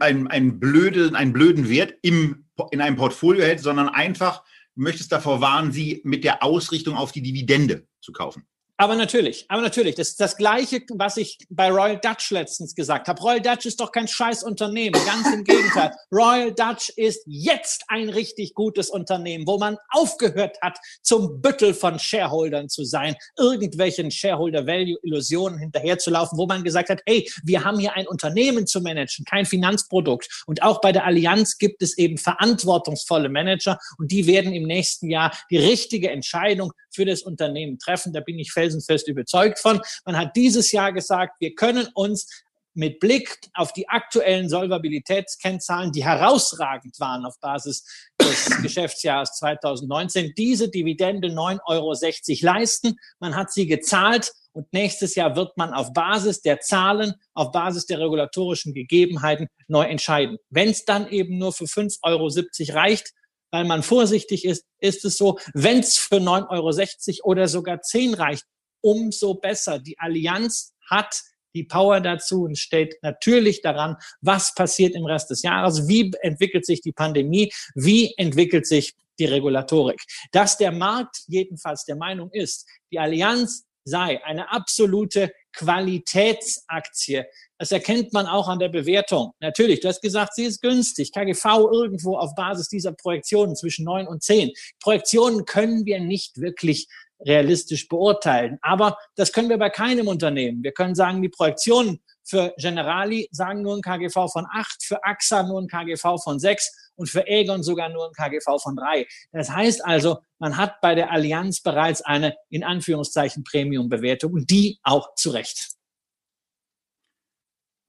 einen, einen, blöden, einen blöden Wert im, in einem Portfolio hältst, sondern einfach möchtest davor warnen, sie mit der Ausrichtung auf die Dividende zu kaufen. Aber natürlich, aber natürlich, das ist das Gleiche, was ich bei Royal Dutch letztens gesagt habe. Royal Dutch ist doch kein scheiß Unternehmen, ganz im Gegenteil. [LAUGHS] Royal Dutch ist jetzt ein richtig gutes Unternehmen, wo man aufgehört hat, zum Büttel von Shareholdern zu sein, irgendwelchen Shareholder-Value-Illusionen hinterherzulaufen, wo man gesagt hat, hey, wir haben hier ein Unternehmen zu managen, kein Finanzprodukt. Und auch bei der Allianz gibt es eben verantwortungsvolle Manager und die werden im nächsten Jahr die richtige Entscheidung für das Unternehmen treffen. Da bin ich felsenfest überzeugt von. Man hat dieses Jahr gesagt, wir können uns mit Blick auf die aktuellen Solvabilitätskennzahlen, die herausragend waren auf Basis des [COUGHS] Geschäftsjahres 2019, diese Dividende 9,60 Euro leisten. Man hat sie gezahlt und nächstes Jahr wird man auf Basis der Zahlen, auf Basis der regulatorischen Gegebenheiten neu entscheiden. Wenn es dann eben nur für 5,70 Euro reicht, weil man vorsichtig ist, ist es so, wenn es für 9,60 Euro oder sogar 10 reicht, umso besser. Die Allianz hat die Power dazu und steht natürlich daran, was passiert im Rest des Jahres, wie entwickelt sich die Pandemie, wie entwickelt sich die Regulatorik. Dass der Markt jedenfalls der Meinung ist, die Allianz sei eine absolute Qualitätsaktie. Das erkennt man auch an der Bewertung. Natürlich, du hast gesagt, sie ist günstig. KGV irgendwo auf Basis dieser Projektionen zwischen neun und zehn. Projektionen können wir nicht wirklich realistisch beurteilen. Aber das können wir bei keinem Unternehmen. Wir können sagen, die Projektionen für Generali sagen nur ein KGV von acht, für AXA nur ein KGV von sechs und für Aegon sogar nur ein KGV von drei. Das heißt also, man hat bei der Allianz bereits eine in Anführungszeichen Premium-Bewertung und die auch zu Recht.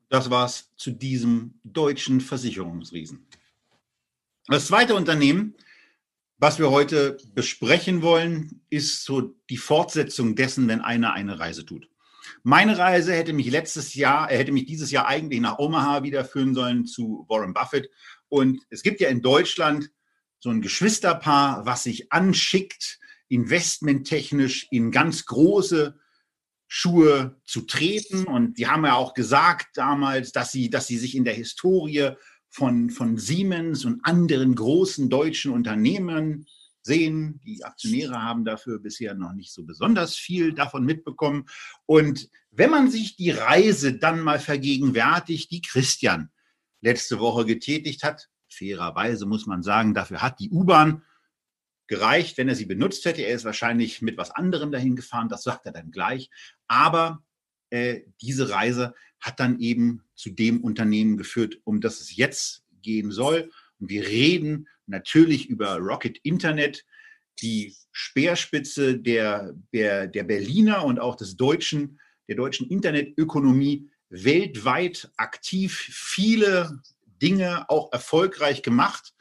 Das war's zu diesem deutschen Versicherungsriesen. Das zweite Unternehmen, was wir heute besprechen wollen, ist so die Fortsetzung dessen, wenn einer eine Reise tut. Meine Reise hätte mich letztes Jahr, hätte mich dieses Jahr eigentlich nach Omaha wieder führen sollen zu Warren Buffett. Und es gibt ja in Deutschland so ein Geschwisterpaar, was sich anschickt, investmenttechnisch in ganz große Schuhe zu treten. Und die haben ja auch gesagt damals, dass sie, dass sie sich in der Historie von, von Siemens und anderen großen deutschen Unternehmen sehen. Die Aktionäre haben dafür bisher noch nicht so besonders viel davon mitbekommen. Und wenn man sich die Reise dann mal vergegenwärtigt, die Christian letzte Woche getätigt hat, fairerweise muss man sagen, dafür hat die U-Bahn gereicht, wenn er sie benutzt hätte. Er ist wahrscheinlich mit was anderem dahin gefahren, das sagt er dann gleich. Aber äh, diese Reise hat dann eben zu dem Unternehmen geführt, um das es jetzt gehen soll. Und wir reden natürlich über Rocket Internet, die Speerspitze der, der, der Berliner und auch des deutschen, der deutschen Internetökonomie weltweit aktiv, viele Dinge auch erfolgreich gemacht.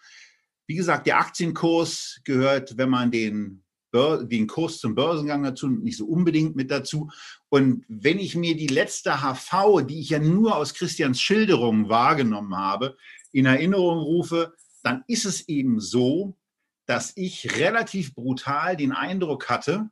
Wie gesagt, der Aktienkurs gehört, wenn man den den Kurs zum Börsengang dazu, nicht so unbedingt mit dazu. Und wenn ich mir die letzte HV, die ich ja nur aus Christians Schilderungen wahrgenommen habe, in Erinnerung rufe, dann ist es eben so, dass ich relativ brutal den Eindruck hatte,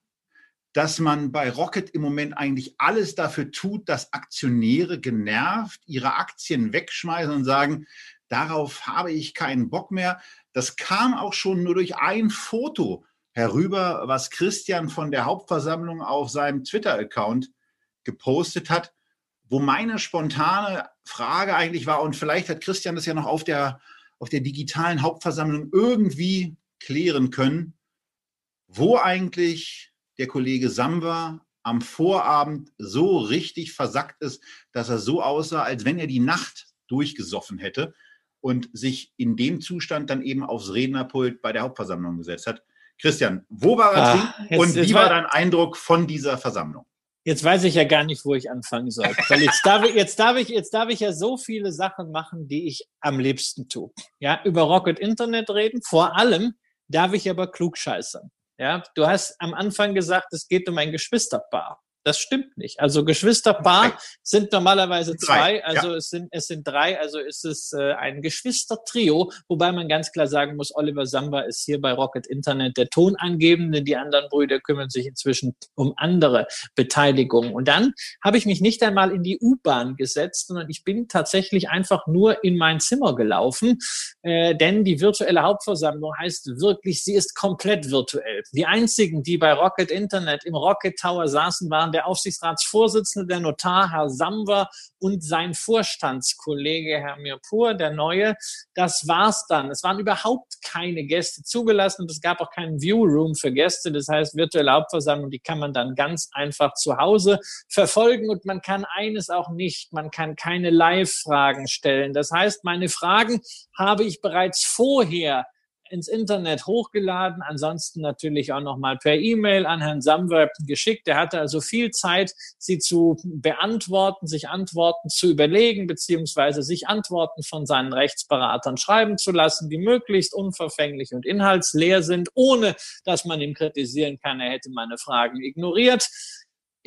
dass man bei Rocket im Moment eigentlich alles dafür tut, dass Aktionäre genervt ihre Aktien wegschmeißen und sagen, darauf habe ich keinen Bock mehr. Das kam auch schon nur durch ein Foto herüber, was Christian von der Hauptversammlung auf seinem Twitter-Account gepostet hat, wo meine spontane Frage eigentlich war, und vielleicht hat Christian das ja noch auf der, auf der digitalen Hauptversammlung irgendwie klären können, wo eigentlich der Kollege Samba am Vorabend so richtig versackt ist, dass er so aussah, als wenn er die Nacht durchgesoffen hätte und sich in dem Zustand dann eben aufs Rednerpult bei der Hauptversammlung gesetzt hat. Christian, wo war er jetzt, und wie war dein Eindruck von dieser Versammlung? Jetzt weiß ich ja gar nicht, wo ich anfangen soll. Weil jetzt darf ich, jetzt darf ich, jetzt darf ich ja so viele Sachen machen, die ich am liebsten tue. Ja, über Rocket Internet reden. Vor allem darf ich aber klug scheißern. Ja, du hast am Anfang gesagt, es geht um ein Geschwisterpaar. Das stimmt nicht. Also Geschwisterpaar sind normalerweise zwei, also ja. es sind es sind drei, also ist es äh, ein Geschwistertrio, wobei man ganz klar sagen muss, Oliver Samba ist hier bei Rocket Internet der Tonangebende, die anderen Brüder kümmern sich inzwischen um andere Beteiligungen. Und dann habe ich mich nicht einmal in die U-Bahn gesetzt, sondern ich bin tatsächlich einfach nur in mein Zimmer gelaufen, äh, denn die virtuelle Hauptversammlung heißt wirklich, sie ist komplett virtuell. Die einzigen, die bei Rocket Internet im Rocket Tower saßen, waren der Aufsichtsratsvorsitzende, der Notar, Herr Samwer und sein Vorstandskollege, Herr Mirpur, der Neue. Das war's dann. Es waren überhaupt keine Gäste zugelassen und es gab auch keinen Viewroom für Gäste. Das heißt, virtuelle Hauptversammlung, die kann man dann ganz einfach zu Hause verfolgen und man kann eines auch nicht. Man kann keine Live-Fragen stellen. Das heißt, meine Fragen habe ich bereits vorher ins Internet hochgeladen, ansonsten natürlich auch nochmal per E-Mail an Herrn Samwer geschickt. Er hatte also viel Zeit, sie zu beantworten, sich Antworten zu überlegen, beziehungsweise sich Antworten von seinen Rechtsberatern schreiben zu lassen, die möglichst unverfänglich und inhaltsleer sind, ohne dass man ihm kritisieren kann, er hätte meine Fragen ignoriert.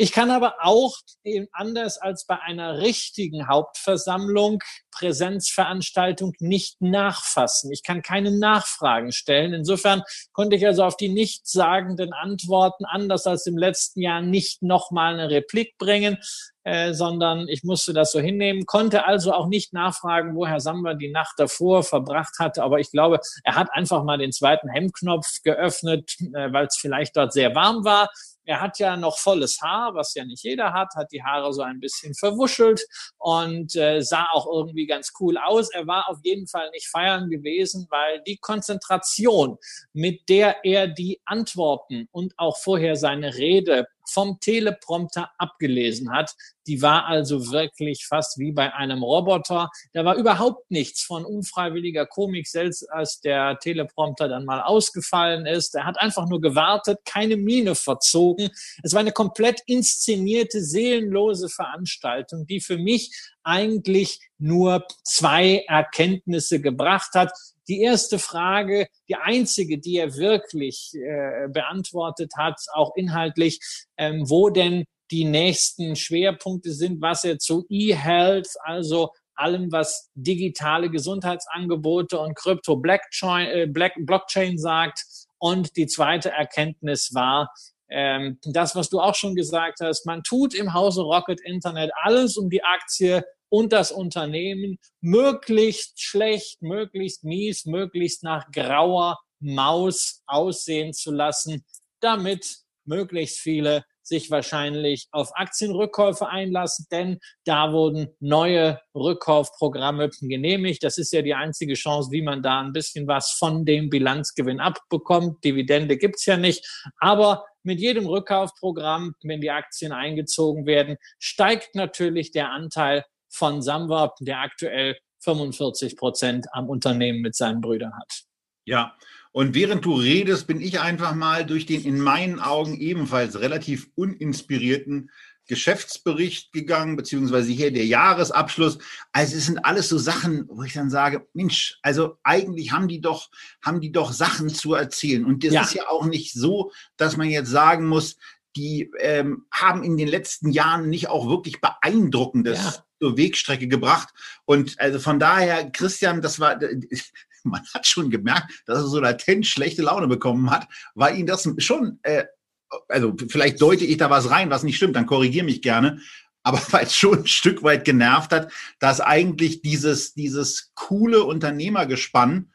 Ich kann aber auch eben anders als bei einer richtigen Hauptversammlung Präsenzveranstaltung nicht nachfassen. Ich kann keine Nachfragen stellen. Insofern konnte ich also auf die nichtssagenden Antworten anders als im letzten Jahr nicht nochmal eine Replik bringen, äh, sondern ich musste das so hinnehmen, konnte also auch nicht nachfragen, wo Herr Samba die Nacht davor verbracht hatte. Aber ich glaube, er hat einfach mal den zweiten Hemmknopf geöffnet, äh, weil es vielleicht dort sehr warm war er hat ja noch volles Haar, was ja nicht jeder hat, hat die Haare so ein bisschen verwuschelt und äh, sah auch irgendwie ganz cool aus. Er war auf jeden Fall nicht feiern gewesen, weil die Konzentration, mit der er die Antworten und auch vorher seine Rede vom Teleprompter abgelesen hat. Die war also wirklich fast wie bei einem Roboter. Da war überhaupt nichts von unfreiwilliger Komik, selbst als der Teleprompter dann mal ausgefallen ist. Er hat einfach nur gewartet, keine Miene verzogen. Es war eine komplett inszenierte, seelenlose Veranstaltung, die für mich eigentlich nur zwei Erkenntnisse gebracht hat. Die erste Frage, die einzige, die er wirklich äh, beantwortet hat, auch inhaltlich, ähm, wo denn die nächsten Schwerpunkte sind, was er zu E-Health, also allem, was digitale Gesundheitsangebote und Krypto Blockchain, äh, Blockchain sagt. Und die zweite Erkenntnis war, ähm, das, was du auch schon gesagt hast, man tut im Hause Rocket Internet alles, um die Aktie und das Unternehmen möglichst schlecht, möglichst mies, möglichst nach grauer Maus aussehen zu lassen, damit möglichst viele sich wahrscheinlich auf Aktienrückkäufe einlassen, denn da wurden neue Rückkaufprogramme genehmigt. Das ist ja die einzige Chance, wie man da ein bisschen was von dem Bilanzgewinn abbekommt. Dividende gibt's ja nicht. Aber mit jedem Rückkaufprogramm, wenn die Aktien eingezogen werden, steigt natürlich der Anteil von Samwab, der aktuell 45 Prozent am Unternehmen mit seinen Brüdern hat. Ja, und während du redest, bin ich einfach mal durch den in meinen Augen ebenfalls relativ uninspirierten Geschäftsbericht gegangen, beziehungsweise hier der Jahresabschluss. Also es sind alles so Sachen, wo ich dann sage, Mensch, also eigentlich haben die doch, haben die doch Sachen zu erzählen. Und das ja. ist ja auch nicht so, dass man jetzt sagen muss, die ähm, haben in den letzten Jahren nicht auch wirklich beeindruckendes ja zur Wegstrecke gebracht. Und also von daher, Christian, das war, [LAUGHS] man hat schon gemerkt, dass er so latent schlechte Laune bekommen hat, weil ihn das schon, äh, also vielleicht deute ich da was rein, was nicht stimmt, dann korrigiere mich gerne. Aber [LAUGHS] weil es schon ein Stück weit genervt hat, dass eigentlich dieses, dieses coole Unternehmergespann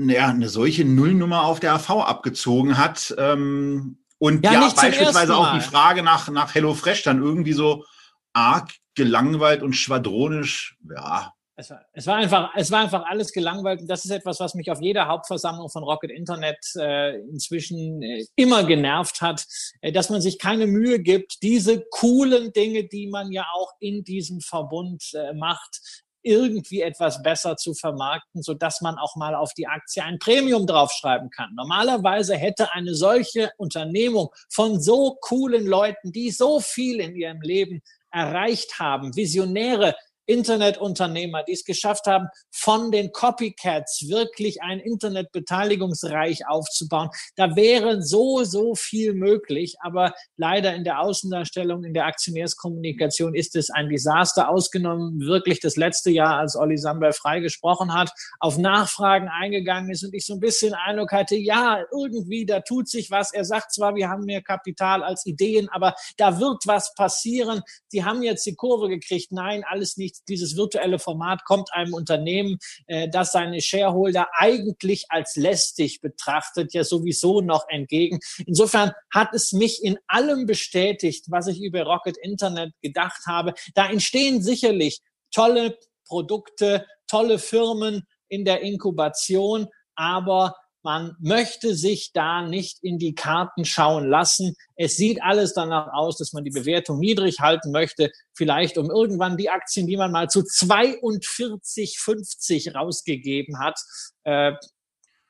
ja, eine solche Nullnummer auf der AV abgezogen hat. Ähm, und ja, ja beispielsweise auch die Frage nach, nach HelloFresh dann irgendwie so arg gelangweilt und schwadronisch, ja. Es war, es war, einfach, es war einfach alles gelangweilt. Und das ist etwas, was mich auf jeder Hauptversammlung von Rocket Internet äh, inzwischen äh, immer genervt hat, äh, dass man sich keine Mühe gibt, diese coolen Dinge, die man ja auch in diesem Verbund äh, macht, irgendwie etwas besser zu vermarkten, so dass man auch mal auf die Aktie ein Premium draufschreiben kann. Normalerweise hätte eine solche Unternehmung von so coolen Leuten, die so viel in ihrem Leben erreicht haben, Visionäre, Internetunternehmer, die es geschafft haben, von den Copycats wirklich ein Internetbeteiligungsreich aufzubauen. Da wäre so, so viel möglich. Aber leider in der Außendarstellung, in der Aktionärskommunikation ist es ein Desaster ausgenommen. Wirklich das letzte Jahr, als Olli Samber freigesprochen hat, auf Nachfragen eingegangen ist und ich so ein bisschen Eindruck hatte, ja, irgendwie, da tut sich was. Er sagt zwar, wir haben mehr Kapital als Ideen, aber da wird was passieren. Sie haben jetzt die Kurve gekriegt. Nein, alles nicht dieses virtuelle Format kommt einem Unternehmen, äh, das seine Shareholder eigentlich als lästig betrachtet, ja sowieso noch entgegen. Insofern hat es mich in allem bestätigt, was ich über Rocket Internet gedacht habe. Da entstehen sicherlich tolle Produkte, tolle Firmen in der Inkubation, aber man möchte sich da nicht in die Karten schauen lassen. Es sieht alles danach aus, dass man die Bewertung niedrig halten möchte, vielleicht um irgendwann die Aktien, die man mal zu 42,50 rausgegeben hat, äh,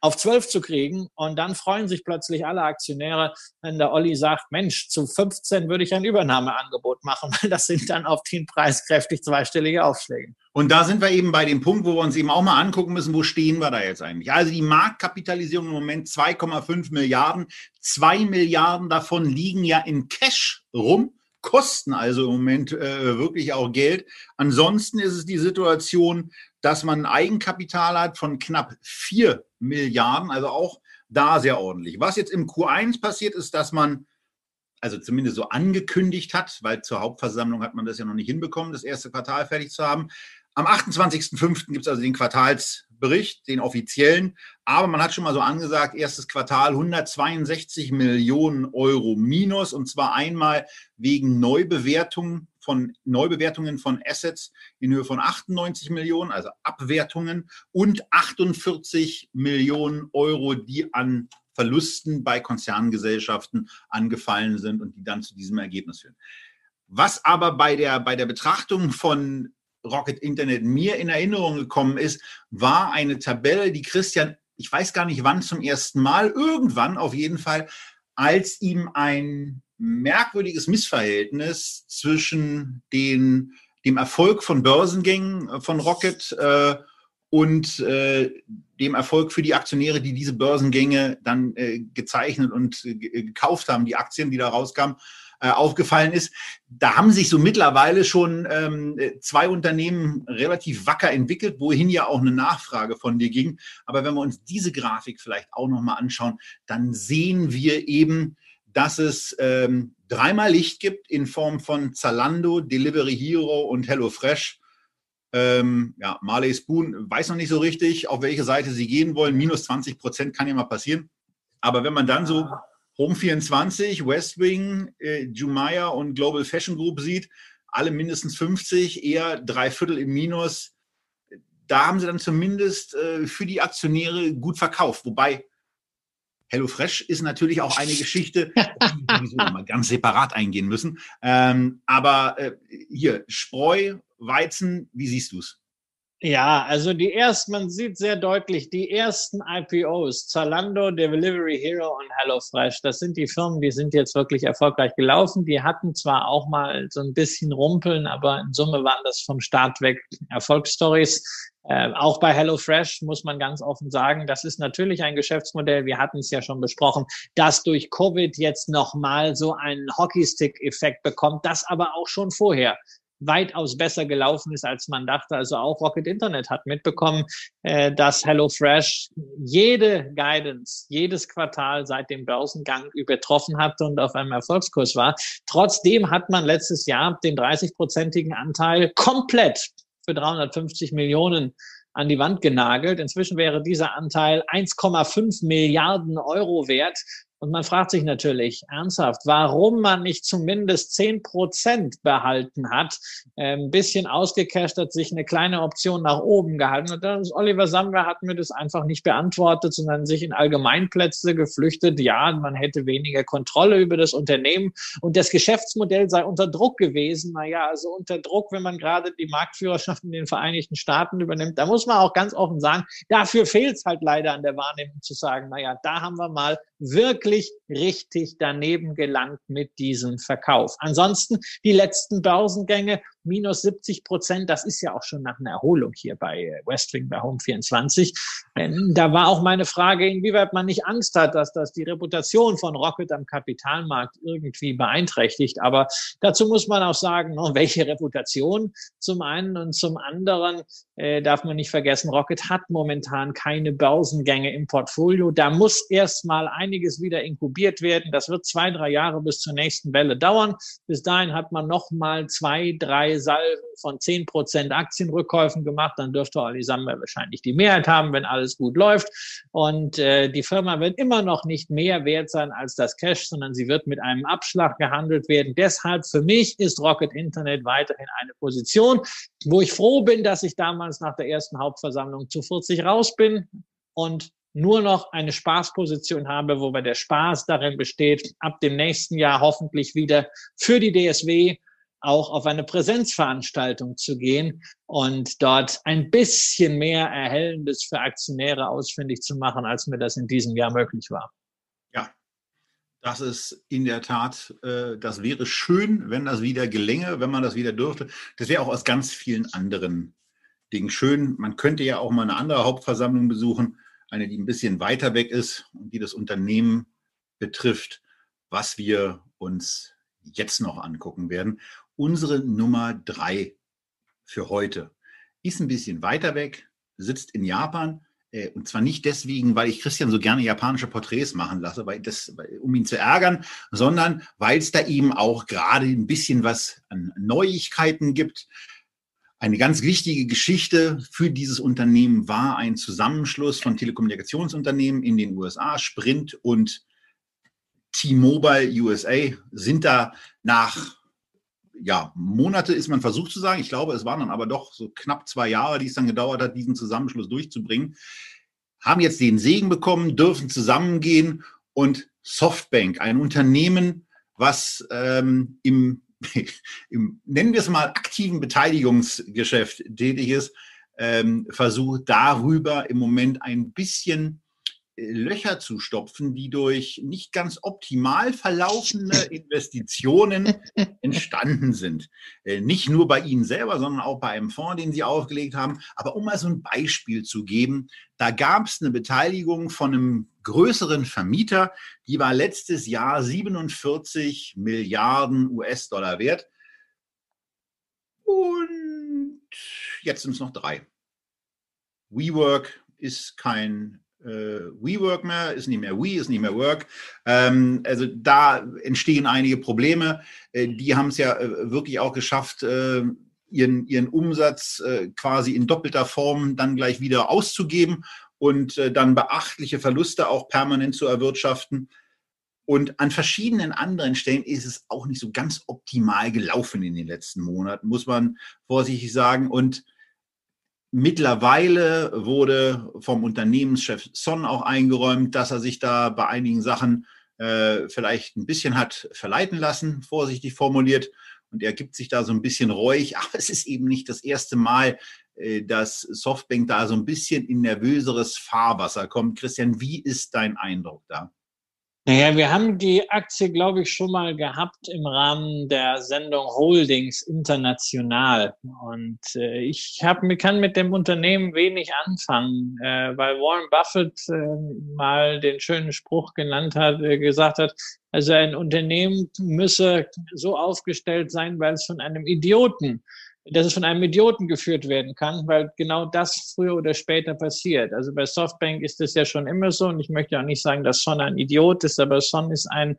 auf 12 zu kriegen. Und dann freuen sich plötzlich alle Aktionäre, wenn der Olli sagt, Mensch, zu 15 würde ich ein Übernahmeangebot machen, [LAUGHS] weil das sind dann auf den Preis kräftig zweistellige Aufschläge. Und da sind wir eben bei dem Punkt, wo wir uns eben auch mal angucken müssen, wo stehen wir da jetzt eigentlich? Also die Marktkapitalisierung im Moment 2,5 Milliarden. Zwei Milliarden davon liegen ja in Cash rum kosten also im Moment äh, wirklich auch Geld. Ansonsten ist es die Situation, dass man ein Eigenkapital hat von knapp 4 Milliarden, also auch da sehr ordentlich. Was jetzt im Q1 passiert ist, dass man also zumindest so angekündigt hat, weil zur Hauptversammlung hat man das ja noch nicht hinbekommen, das erste Quartal fertig zu haben. Am 28.05. gibt es also den Quartalsbericht, den offiziellen. Aber man hat schon mal so angesagt, erstes Quartal 162 Millionen Euro minus und zwar einmal wegen Neubewertungen von Neubewertungen von Assets in Höhe von 98 Millionen, also Abwertungen und 48 Millionen Euro, die an Verlusten bei Konzerngesellschaften angefallen sind und die dann zu diesem Ergebnis führen. Was aber bei der, bei der Betrachtung von Rocket Internet mir in Erinnerung gekommen ist, war eine Tabelle, die Christian, ich weiß gar nicht wann zum ersten Mal, irgendwann auf jeden Fall, als ihm ein merkwürdiges Missverhältnis zwischen den, dem Erfolg von Börsengängen äh, von Rocket äh, und äh, dem Erfolg für die Aktionäre, die diese Börsengänge dann äh, gezeichnet und äh, gekauft haben, die Aktien, die da rauskamen, äh, aufgefallen ist. Da haben sich so mittlerweile schon ähm, zwei Unternehmen relativ wacker entwickelt, wohin ja auch eine Nachfrage von dir ging. Aber wenn wir uns diese Grafik vielleicht auch nochmal anschauen, dann sehen wir eben, dass es ähm, dreimal Licht gibt in Form von Zalando, Delivery Hero und HelloFresh. Ähm, ja, Marley Spoon weiß noch nicht so richtig, auf welche Seite sie gehen wollen. Minus 20 Prozent kann ja mal passieren. Aber wenn man dann so Home24, Westwing, äh, Jumaya und Global Fashion Group sieht, alle mindestens 50, eher drei Viertel im Minus, da haben sie dann zumindest äh, für die Aktionäre gut verkauft. Wobei HelloFresh ist natürlich auch eine Geschichte, die wir mal ganz separat eingehen müssen. Ähm, aber äh, hier, Spreu, Weizen, wie siehst du es? Ja, also die ersten, man sieht sehr deutlich, die ersten IPOs, Zalando, Delivery Hero und HelloFresh, das sind die Firmen, die sind jetzt wirklich erfolgreich gelaufen. Die hatten zwar auch mal so ein bisschen Rumpeln, aber in Summe waren das vom Start weg Erfolgsstories. Äh, auch bei HelloFresh muss man ganz offen sagen, das ist natürlich ein Geschäftsmodell, wir hatten es ja schon besprochen, das durch Covid jetzt nochmal so einen Hockeystick-Effekt bekommt, das aber auch schon vorher weitaus besser gelaufen ist, als man dachte. Also auch Rocket Internet hat mitbekommen, äh, dass HelloFresh jede Guidance, jedes Quartal seit dem Börsengang übertroffen hat und auf einem Erfolgskurs war. Trotzdem hat man letztes Jahr den 30-prozentigen Anteil komplett für 350 Millionen an die Wand genagelt. Inzwischen wäre dieser Anteil 1,5 Milliarden Euro wert. Und man fragt sich natürlich ernsthaft, warum man nicht zumindest zehn Prozent behalten hat, ein bisschen ausgecasht hat, sich eine kleine Option nach oben gehalten. Und dann Oliver Samwer hat mir das einfach nicht beantwortet, sondern sich in Allgemeinplätze geflüchtet. Ja, man hätte weniger Kontrolle über das Unternehmen und das Geschäftsmodell sei unter Druck gewesen. Naja, also unter Druck, wenn man gerade die Marktführerschaft in den Vereinigten Staaten übernimmt, da muss man auch ganz offen sagen, dafür fehlt es halt leider an der Wahrnehmung zu sagen, naja, da haben wir mal wirklich richtig daneben gelangt mit diesem Verkauf. Ansonsten die letzten Börsengänge minus 70 Prozent, das ist ja auch schon nach einer Erholung hier bei äh, Westwing, bei Home24. Ähm, da war auch meine Frage, inwieweit man nicht Angst hat, dass das die Reputation von Rocket am Kapitalmarkt irgendwie beeinträchtigt. Aber dazu muss man auch sagen, welche Reputation zum einen und zum anderen äh, darf man nicht vergessen, Rocket hat momentan keine Börsengänge im Portfolio. Da muss erst mal einiges wieder inkubiert werden. Das wird zwei, drei Jahre bis zur nächsten Welle dauern. Bis dahin hat man noch mal zwei, drei Salven von zehn Prozent Aktienrückkäufen gemacht. Dann dürfte Sammer wahrscheinlich die Mehrheit haben, wenn alles gut läuft. Und äh, die Firma wird immer noch nicht mehr wert sein als das Cash, sondern sie wird mit einem Abschlag gehandelt werden. Deshalb für mich ist Rocket Internet weiterhin eine Position, wo ich froh bin, dass ich damals nach der ersten Hauptversammlung zu 40 raus bin und nur noch eine Spaßposition habe, wobei der Spaß darin besteht, ab dem nächsten Jahr hoffentlich wieder für die DSW auch auf eine Präsenzveranstaltung zu gehen und dort ein bisschen mehr Erhellendes für Aktionäre ausfindig zu machen, als mir das in diesem Jahr möglich war. Ja, das ist in der Tat, äh, das wäre schön, wenn das wieder gelänge, wenn man das wieder dürfte. Das wäre auch aus ganz vielen anderen Dingen schön. Man könnte ja auch mal eine andere Hauptversammlung besuchen, eine, die ein bisschen weiter weg ist und die das Unternehmen betrifft, was wir uns jetzt noch angucken werden. Unsere Nummer drei für heute ist ein bisschen weiter weg, sitzt in Japan. Äh, und zwar nicht deswegen, weil ich Christian so gerne japanische Porträts machen lasse, weil das, um ihn zu ärgern, sondern weil es da eben auch gerade ein bisschen was an Neuigkeiten gibt. Eine ganz wichtige Geschichte für dieses Unternehmen war ein Zusammenschluss von Telekommunikationsunternehmen in den USA, Sprint und T-Mobile USA sind da nach ja, Monate ist man versucht zu sagen. Ich glaube, es waren dann aber doch so knapp zwei Jahre, die es dann gedauert hat, diesen Zusammenschluss durchzubringen. Haben jetzt den Segen bekommen, dürfen zusammengehen und Softbank, ein Unternehmen, was ähm, im, [LAUGHS] im, nennen wir es mal, aktiven Beteiligungsgeschäft tätig ist, ähm, versucht darüber im Moment ein bisschen Löcher zu stopfen, die durch nicht ganz optimal verlaufende [LAUGHS] Investitionen entstanden sind. Äh, nicht nur bei Ihnen selber, sondern auch bei einem Fonds, den Sie aufgelegt haben. Aber um mal so ein Beispiel zu geben, da gab es eine Beteiligung von einem größeren Vermieter, die war letztes Jahr 47 Milliarden US-Dollar wert. Und jetzt sind es noch drei. WeWork ist kein äh, WeWork mehr, ist nicht mehr We, ist nicht mehr Work. Ähm, also da entstehen einige Probleme. Äh, die haben es ja äh, wirklich auch geschafft, äh, ihren, ihren Umsatz äh, quasi in doppelter Form dann gleich wieder auszugeben und äh, dann beachtliche Verluste auch permanent zu erwirtschaften. Und an verschiedenen anderen Stellen ist es auch nicht so ganz optimal gelaufen in den letzten Monaten, muss man vorsichtig sagen. Und Mittlerweile wurde vom Unternehmenschef Son auch eingeräumt, dass er sich da bei einigen Sachen äh, vielleicht ein bisschen hat verleiten lassen, vorsichtig formuliert. Und er gibt sich da so ein bisschen reuig. [LAUGHS] Aber es ist eben nicht das erste Mal, äh, dass Softbank da so ein bisschen in nervöseres Fahrwasser kommt. Christian, wie ist dein Eindruck da? Naja, wir haben die Aktie, glaube ich, schon mal gehabt im Rahmen der Sendung Holdings International. Und äh, ich hab, kann mit dem Unternehmen wenig anfangen, äh, weil Warren Buffett äh, mal den schönen Spruch genannt hat, äh, gesagt hat, also ein Unternehmen müsse so aufgestellt sein, weil es von einem Idioten dass es von einem Idioten geführt werden kann, weil genau das früher oder später passiert. Also bei Softbank ist es ja schon immer so und ich möchte auch nicht sagen, dass Son ein Idiot ist, aber Son ist ein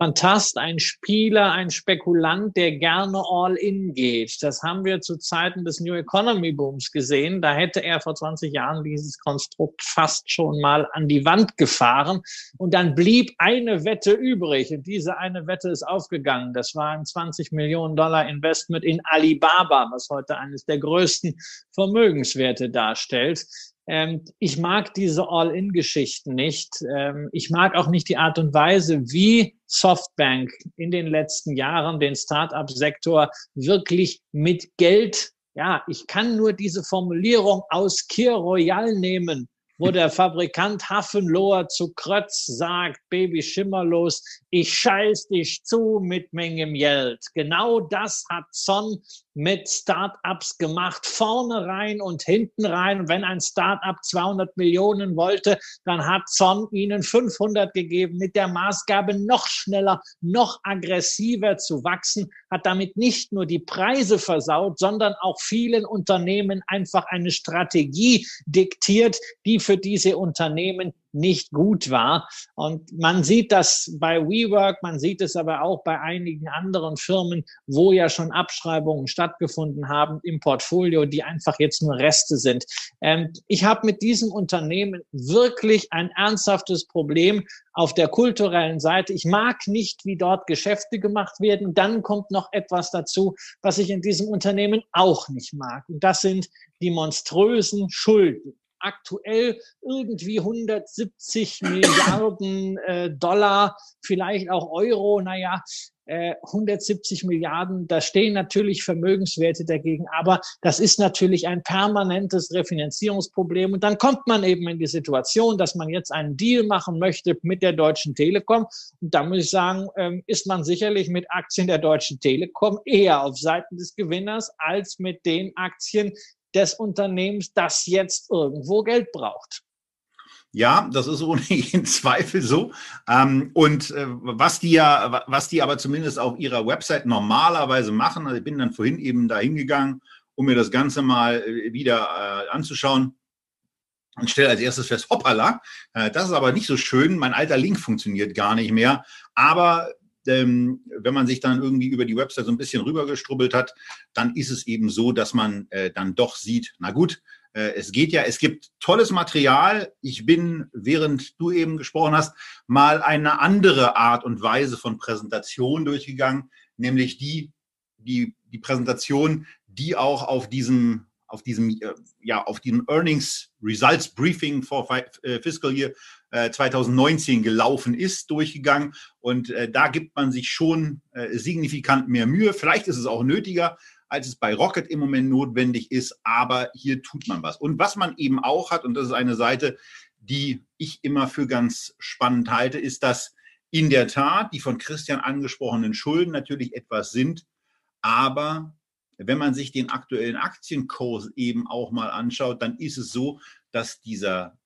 Fantast, ein Spieler, ein Spekulant, der gerne all in geht. Das haben wir zu Zeiten des New Economy Booms gesehen. Da hätte er vor 20 Jahren dieses Konstrukt fast schon mal an die Wand gefahren. Und dann blieb eine Wette übrig. Und diese eine Wette ist aufgegangen. Das war ein 20 Millionen Dollar Investment in Alibaba, was heute eines der größten Vermögenswerte darstellt. Ähm, ich mag diese All-in-Geschichten nicht. Ähm, ich mag auch nicht die Art und Weise, wie Softbank in den letzten Jahren den Start-up-Sektor wirklich mit Geld, ja, ich kann nur diese Formulierung aus Kir Royal nehmen, wo der Fabrikant Hafenloher zu Krötz sagt, Baby schimmerlos, ich scheiß dich zu mit Mengem Geld. Genau das hat Son mit Startups gemacht, vorne rein und hinten rein. Wenn ein Startup 200 Millionen wollte, dann hat Son ihnen 500 gegeben, mit der Maßgabe noch schneller, noch aggressiver zu wachsen, hat damit nicht nur die Preise versaut, sondern auch vielen Unternehmen einfach eine Strategie diktiert, die für diese Unternehmen nicht gut war. Und man sieht das bei WeWork, man sieht es aber auch bei einigen anderen Firmen, wo ja schon Abschreibungen stattgefunden haben im Portfolio, die einfach jetzt nur Reste sind. Ähm, ich habe mit diesem Unternehmen wirklich ein ernsthaftes Problem auf der kulturellen Seite. Ich mag nicht, wie dort Geschäfte gemacht werden. Dann kommt noch etwas dazu, was ich in diesem Unternehmen auch nicht mag. Und das sind die monströsen Schulden aktuell irgendwie 170 [COUGHS] Milliarden äh, Dollar, vielleicht auch Euro. Naja, 170 Milliarden, da stehen natürlich Vermögenswerte dagegen, aber das ist natürlich ein permanentes Refinanzierungsproblem. Und dann kommt man eben in die Situation, dass man jetzt einen Deal machen möchte mit der Deutschen Telekom. Und da muss ich sagen, ähm, ist man sicherlich mit Aktien der Deutschen Telekom eher auf Seiten des Gewinners als mit den Aktien des Unternehmens, das jetzt irgendwo Geld braucht. Ja, das ist ohne jeden [LAUGHS] Zweifel so. Ähm, und äh, was die ja, was die aber zumindest auf ihrer Website normalerweise machen, also ich bin dann vorhin eben da hingegangen, um mir das Ganze mal äh, wieder äh, anzuschauen und stelle als erstes fest, hoppala, das ist aber nicht so schön, mein alter Link funktioniert gar nicht mehr. Aber ähm, wenn man sich dann irgendwie über die Website so ein bisschen rübergestrubbelt hat, dann ist es eben so, dass man äh, dann doch sieht, na gut, äh, es geht ja, es gibt tolles Material. Ich bin, während du eben gesprochen hast, mal eine andere Art und Weise von Präsentation durchgegangen, nämlich die, die, die Präsentation, die auch auf diesem, auf diesem, äh, ja, auf diesem Earnings Results Briefing for äh, Fiscal Year 2019 gelaufen ist, durchgegangen. Und da gibt man sich schon signifikant mehr Mühe. Vielleicht ist es auch nötiger, als es bei Rocket im Moment notwendig ist. Aber hier tut man was. Und was man eben auch hat, und das ist eine Seite, die ich immer für ganz spannend halte, ist, dass in der Tat die von Christian angesprochenen Schulden natürlich etwas sind. Aber wenn man sich den aktuellen Aktienkurs eben auch mal anschaut, dann ist es so, dass dieser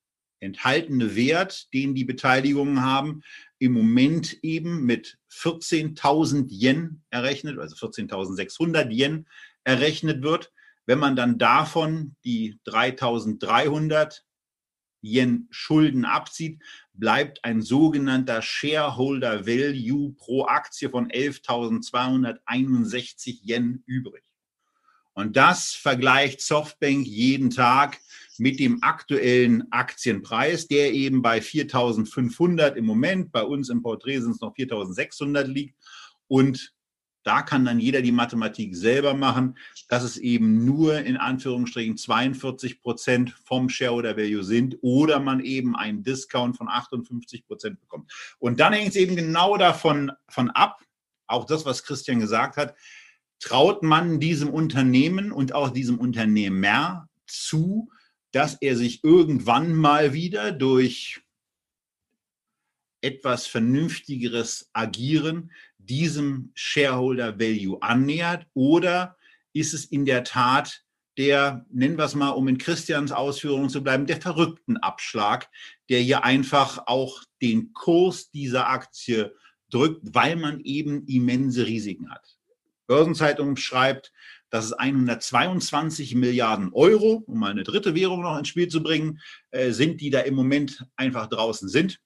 enthaltene Wert, den die Beteiligungen haben, im Moment eben mit 14.000 Yen errechnet, also 14.600 Yen errechnet wird. Wenn man dann davon die 3.300 Yen Schulden abzieht, bleibt ein sogenannter Shareholder Value pro Aktie von 11.261 Yen übrig. Und das vergleicht Softbank jeden Tag mit dem aktuellen Aktienpreis, der eben bei 4.500 im Moment, bei uns im Porträt sind es noch 4.600 liegt. Und da kann dann jeder die Mathematik selber machen, dass es eben nur in Anführungsstrichen 42 Prozent vom Shareholder Value sind oder man eben einen Discount von 58 Prozent bekommt. Und dann hängt es eben genau davon von ab, auch das, was Christian gesagt hat, traut man diesem Unternehmen und auch diesem Unternehmer zu, dass er sich irgendwann mal wieder durch etwas vernünftigeres Agieren diesem Shareholder Value annähert? Oder ist es in der Tat der, nennen wir es mal, um in Christians Ausführungen zu bleiben, der verrückten Abschlag, der hier einfach auch den Kurs dieser Aktie drückt, weil man eben immense Risiken hat. Börsenzeitung schreibt, dass es 122 Milliarden Euro, um mal eine dritte Währung noch ins Spiel zu bringen, äh, sind, die da im Moment einfach draußen sind.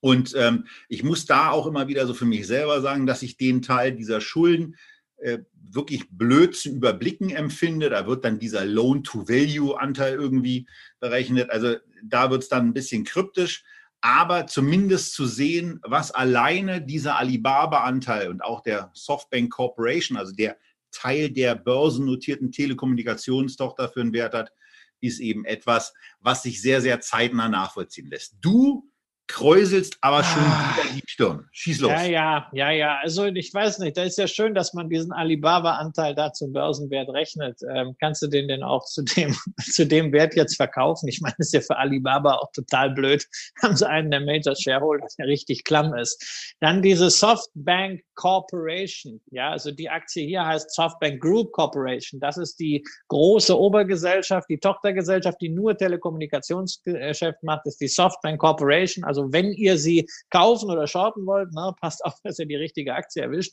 Und ähm, ich muss da auch immer wieder so für mich selber sagen, dass ich den Teil dieser Schulden äh, wirklich blöd zu überblicken empfinde. Da wird dann dieser Loan-to-Value-Anteil irgendwie berechnet. Also da wird es dann ein bisschen kryptisch. Aber zumindest zu sehen, was alleine dieser Alibaba-Anteil und auch der Softbank Corporation, also der Teil der börsennotierten Telekommunikationstochter für einen Wert hat, ist eben etwas, was sich sehr, sehr zeitnah nachvollziehen lässt. Du kräuselst aber schon ah. wieder die Stirn. Schieß los. Ja, ja, ja, ja. Also ich weiß nicht, da ist ja schön, dass man diesen Alibaba-Anteil da zum Börsenwert rechnet. Ähm, kannst du den denn auch zu dem, [LAUGHS] zu dem Wert jetzt verkaufen? Ich meine, das ist ja für Alibaba auch total blöd. [LAUGHS] Haben sie einen der Major Shareholder, der richtig klamm ist. Dann diese Softbank Corporation. Ja, also die Aktie hier heißt Softbank Group Corporation. Das ist die große Obergesellschaft, die Tochtergesellschaft, die nur Telekommunikationsgeschäft macht, ist die Softbank Corporation. Also also wenn ihr sie kaufen oder shorten wollt, ne, passt auf, dass ihr die richtige Aktie erwischt.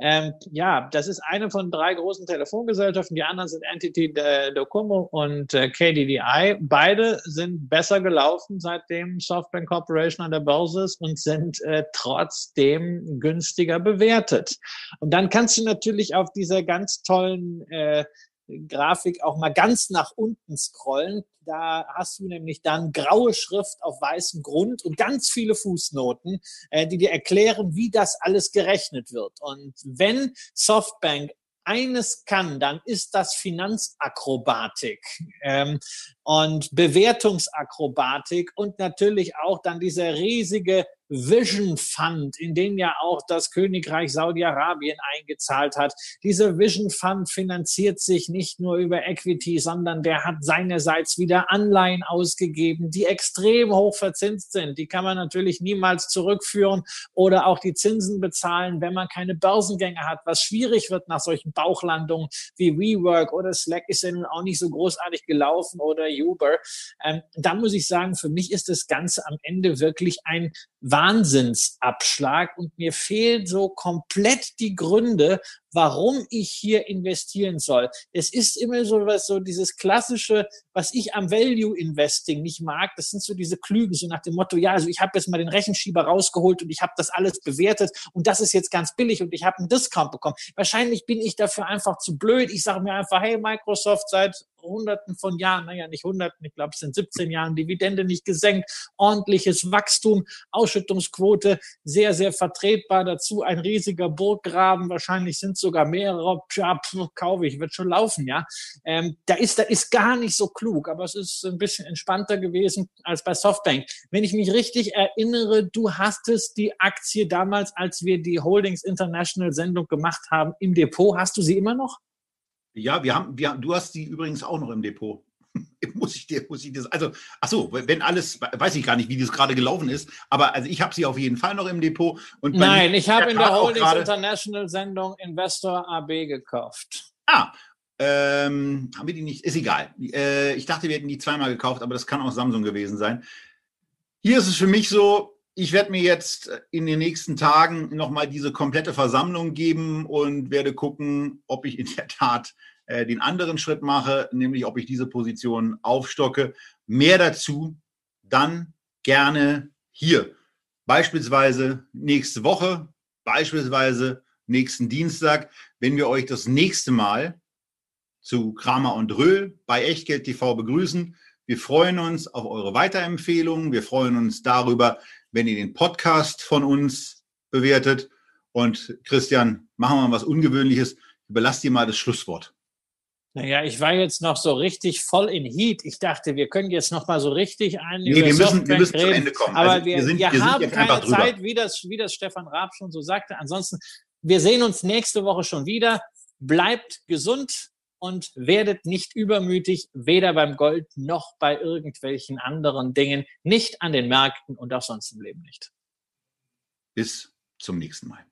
Ähm, ja, das ist eine von drei großen Telefongesellschaften. Die anderen sind Entity Docomo und äh, KDDI. Beide sind besser gelaufen, seitdem Softbank Corporation an der Börse ist und sind äh, trotzdem günstiger bewertet. Und dann kannst du natürlich auf dieser ganz tollen äh, Grafik auch mal ganz nach unten scrollen. Da hast du nämlich dann graue Schrift auf weißem Grund und ganz viele Fußnoten, äh, die dir erklären, wie das alles gerechnet wird. Und wenn Softbank eines kann, dann ist das Finanzakrobatik ähm, und Bewertungsakrobatik und natürlich auch dann dieser riesige Vision Fund, in den ja auch das Königreich Saudi-Arabien eingezahlt hat. Dieser Vision Fund finanziert sich nicht nur über Equity, sondern der hat seinerseits wieder Anleihen ausgegeben, die extrem hoch verzinst sind. Die kann man natürlich niemals zurückführen oder auch die Zinsen bezahlen, wenn man keine Börsengänge hat, was schwierig wird nach solchen Bauchlandungen wie WeWork oder Slack ist ja nun auch nicht so großartig gelaufen oder Uber. Ähm, da muss ich sagen, für mich ist das Ganze am Ende wirklich ein Wahnsinnsabschlag und mir fehlen so komplett die Gründe, warum ich hier investieren soll. Es ist immer so was, so dieses klassische, was ich am Value Investing nicht mag. Das sind so diese Klügen, so nach dem Motto, ja, also ich habe jetzt mal den Rechenschieber rausgeholt und ich habe das alles bewertet und das ist jetzt ganz billig und ich habe einen Discount bekommen. Wahrscheinlich bin ich dafür einfach zu blöd. Ich sage mir einfach, hey, Microsoft seit Hunderten von Jahren, naja, nicht Hunderten, ich glaube, es sind 17 Jahren, Dividende nicht gesenkt, ordentliches Wachstum, Ausschüttungsquote sehr, sehr vertretbar. Dazu ein riesiger Burggraben, wahrscheinlich sind sogar mehrere, ja, kaufe ich, wird schon laufen, ja. Ähm, da ist, da ist gar nicht so klug, aber es ist ein bisschen entspannter gewesen als bei Softbank. Wenn ich mich richtig erinnere, du hastest die Aktie damals, als wir die Holdings International Sendung gemacht haben, im Depot. Hast du sie immer noch? Ja, wir haben, wir, du hast die übrigens auch noch im Depot. [LAUGHS] muss ich dir, muss ich das, also, ach so, wenn alles, weiß ich gar nicht, wie das gerade gelaufen ist, aber also ich habe sie auf jeden Fall noch im Depot. Und Nein, ich habe in der Holdings International Sendung Investor AB gekauft. Ah, ähm, haben wir die nicht? Ist egal. Äh, ich dachte, wir hätten die zweimal gekauft, aber das kann auch Samsung gewesen sein. Hier ist es für mich so, ich werde mir jetzt in den nächsten Tagen nochmal diese komplette Versammlung geben und werde gucken, ob ich in der Tat äh, den anderen Schritt mache, nämlich ob ich diese Position aufstocke. Mehr dazu dann gerne hier. Beispielsweise nächste Woche, beispielsweise nächsten Dienstag, wenn wir euch das nächste Mal zu Kramer und Röhl bei Echtgeld TV begrüßen. Wir freuen uns auf eure Weiterempfehlungen. Wir freuen uns darüber, wenn ihr den Podcast von uns bewertet. Und Christian, machen wir mal was Ungewöhnliches. Überlass dir mal das Schlusswort. Naja, ich war jetzt noch so richtig voll in Heat. Ich dachte, wir können jetzt noch mal so richtig ein. Nee, wir müssen, wir müssen reden. Ende kommen. Aber also, wir, wir, sind, wir, wir haben keine Zeit, wie das, wie das Stefan Raab schon so sagte. Ansonsten, wir sehen uns nächste Woche schon wieder. Bleibt gesund und werdet nicht übermütig, weder beim Gold noch bei irgendwelchen anderen Dingen, nicht an den Märkten und auch sonst im Leben nicht. Bis zum nächsten Mal.